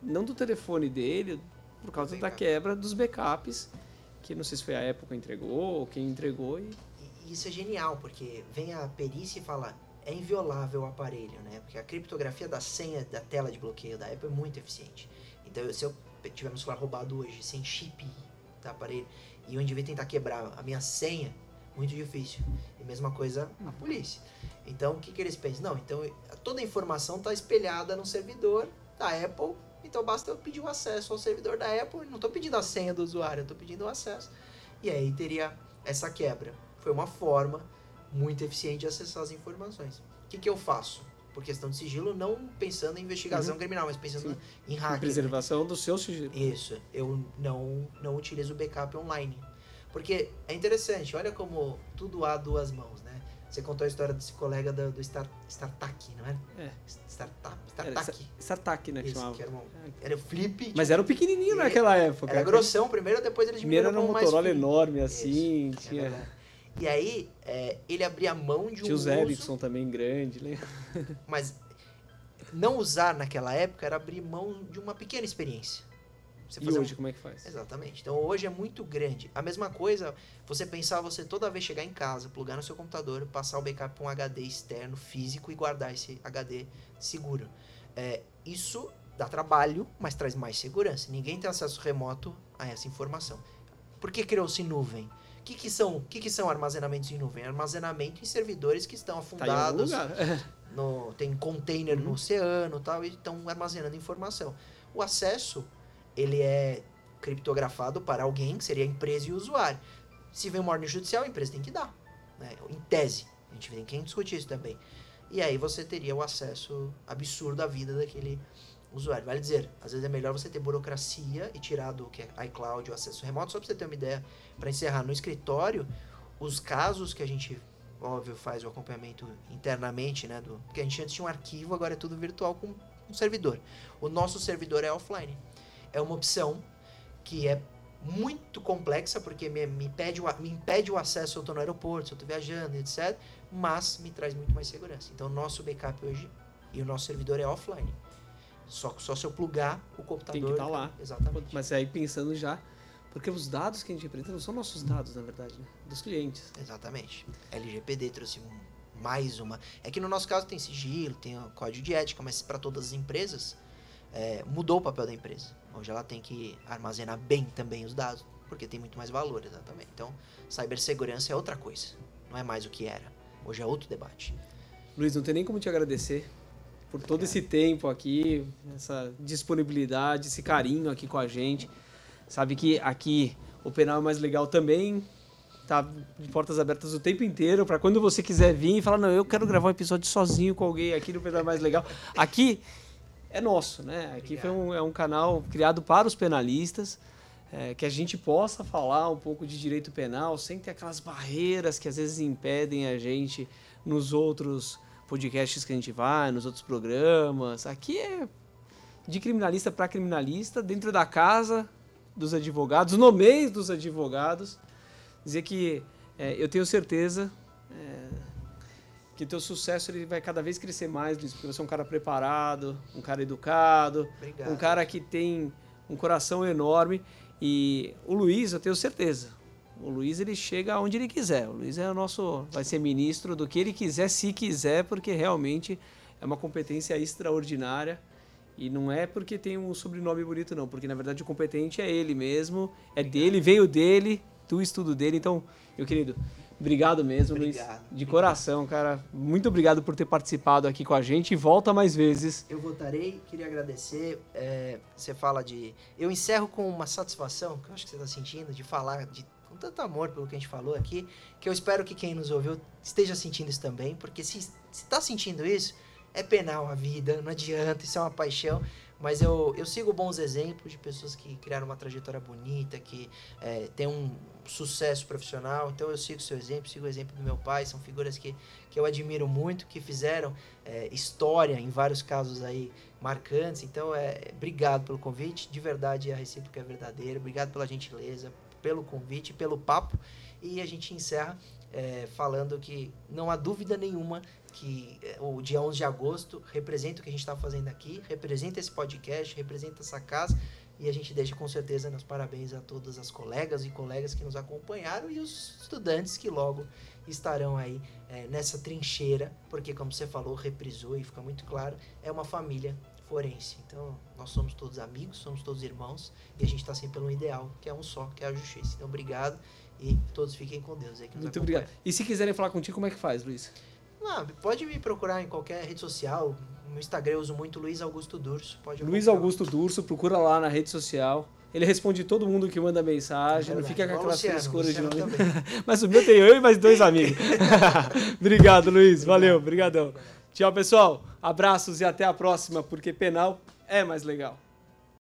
não do telefone dele, por causa da quebra dos backups, que não sei se foi a época que entregou ou quem entregou. E...
Isso é genial, porque vem a perícia e fala, é inviolável o aparelho, né? Porque a criptografia da senha da tela de bloqueio da Apple é muito eficiente. Então, se eu tiver meu celular roubado hoje, sem chip da aparelho, e eu indivíduo tentar quebrar a minha senha, muito difícil. E mesma coisa a polícia. Então, o que, que eles pensam? Não, então toda a informação está espelhada no servidor da Apple então basta eu pedir o acesso ao servidor da Apple. Não estou pedindo a senha do usuário, estou pedindo o acesso. E aí teria essa quebra. Foi uma forma muito eficiente de acessar as informações. O que, que eu faço? Por questão de sigilo, não pensando em investigação uhum. criminal, mas pensando Sim. em hack.
Preservação do seu sigilo.
Isso. Eu não, não utilizo o backup online. Porque é interessante, olha como tudo há duas mãos, né? Você contou a história desse colega do, do Star, StarTAC, não era?
É.
Startup,
Era
StarTAC.
Né,
Isso,
chamava.
que era, um, era o flip.
Mas
tipo,
era o pequenininho
E-
naquela época.
Era grossão primeiro, depois eles
Primeiro era um Motorola enorme, assim,
Isso, é
tinha...
verdade. E aí, é, ele abria mão de um
Tinha os
uso,
Ericsson também grande, lembra?
mas não usar naquela época era abrir mão de uma pequena experiência. Você
E
fazer um-
hoje, como é que faz?
Exatamente. Então hoje é muito grande. A mesma coisa, você pensar você toda vez chegar em casa, plugar no seu computador, passar o backup para um HD externo, físico e guardar esse HD seguro. É, isso dá trabalho, mas traz mais segurança. Ninguém tem acesso remoto a essa informação. Por que criou-se nuvem? O que, que são, que, que são armazenamentos em nuvem? Armazenamento em servidores que estão
Tá
afundados
lugar.
no, tem container no
Uhum.
oceano e tal, e estão armazenando informação. O acesso, ele é criptografado para alguém, que seria a empresa e o usuário. Se vem uma ordem judicial, a empresa tem que dar, né? em tese. A gente tem que discutir isso também. E aí você teria o acesso absurdo à vida daquele usuário. Vale dizer, às vezes é melhor você ter burocracia e tirar do que é iCloud o acesso remoto, só para você ter uma ideia, para encerrar no escritório, os casos que a gente óbvio, faz o acompanhamento internamente, né? Do, porque a gente antes tinha um arquivo, agora é tudo virtual com um servidor. O nosso servidor é offline. É uma opção que é muito complexa, porque me, me, pede o, me impede o acesso se eu estou no aeroporto, se eu estou viajando, etc. Mas me traz muito mais segurança. Então, nosso backup hoje e o nosso servidor é offline. Só, só se eu plugar o computador.
Tem que tá lá.
Exatamente.
Mas aí pensando já, porque os dados que a gente apresenta não são nossos dados, na verdade, né? Dos clientes.
Exatamente. LGPD trouxe mais uma. É que no nosso caso tem sigilo, tem o código de ética, mas para todas as empresas é, mudou o papel da empresa. Hoje ela tem que armazenar bem também os dados, porque tem muito mais valor, exatamente. Então, cibersegurança é outra coisa. Não é mais o que era. Hoje é outro debate.
Luiz, não tem nem como te agradecer por todo esse tempo aqui, essa disponibilidade, esse carinho aqui com a gente. Sabe que aqui o Penal é mais legal também. Tá de portas abertas o tempo inteiro para quando você quiser vir e falar, não, eu quero gravar um episódio sozinho com alguém aqui no Penal é mais legal. Aqui é nosso, né? Aqui foi um, é um canal criado para os penalistas, é, que a gente possa falar um pouco de direito penal sem ter aquelas barreiras que às vezes impedem a gente nos outros podcasts que a gente vai, nos outros programas. Aqui é de criminalista para criminalista, dentro da casa dos advogados, no meio dos advogados. Dizer que é, eu tenho certeza é, que teu sucesso ele vai cada vez crescer mais, Luiz, porque você é um cara preparado, um cara educado,
Obrigado.
um cara que tem um coração enorme. E o Luiz, eu tenho certeza. O Luiz ele chega onde ele quiser. O Luiz é o nosso, vai ser ministro do que ele quiser, se quiser, porque realmente é uma competência extraordinária. E não é porque tem um sobrenome bonito, não, porque na verdade o competente é ele mesmo, é dele, veio dele, do estudo dele. Então, meu querido, obrigado mesmo, Luiz.
Obrigado,
De
obrigado.
coração, cara. Muito obrigado por ter participado aqui com a gente e volta mais vezes.
Eu voltarei, queria agradecer. é, você fala de. Eu encerro com uma satisfação, que eu acho que você está sentindo, de falar de, com tanto amor pelo que a gente falou aqui, que eu espero que quem nos ouviu esteja sentindo isso também, porque se está sentindo isso, é penal a vida, não adianta, isso é uma paixão. Mas eu, eu sigo bons exemplos de pessoas que criaram uma trajetória bonita, que é, tem um sucesso profissional. Então eu sigo seu exemplo, sigo o exemplo do meu pai, são figuras que, que eu admiro muito, que fizeram é, história em vários casos aí marcantes. Então, é, obrigado pelo convite. De verdade, a recíproca é verdadeira. Obrigado pela gentileza, pelo convite, pelo papo. E a gente encerra é, falando que não há dúvida nenhuma que é, o dia 11 de agosto representa o que a gente está fazendo aqui, representa esse podcast, representa essa casa. E a gente deixa com certeza meus parabéns a todas as colegas e colegas que nos acompanharam e os estudantes que logo estarão aí é, nessa trincheira, porque como você falou, reprisou e fica muito claro, é uma família forense. Então, nós somos todos amigos, somos todos irmãos e a gente está sempre pelo ideal, que é um só, que é a justiça. Então, obrigado e todos fiquem com Deus nos
Muito
acompanha.
obrigado. E se quiserem falar contigo, como é que faz, Luiz?
Ah, pode me procurar em qualquer rede social. No Instagram eu uso muito Luiz Augusto Durso. Pode
Luiz. Augusto Durso, procura lá na rede social. Ele responde todo mundo que manda mensagem, não
Verdade.
fica com aquelas frescuras de nome. Mas o meu tem eu e mais dois amigos. Obrigado, Luiz. Valeu, obrigadão. Tchau, pessoal. Abraços e até a próxima, porque penal é mais legal.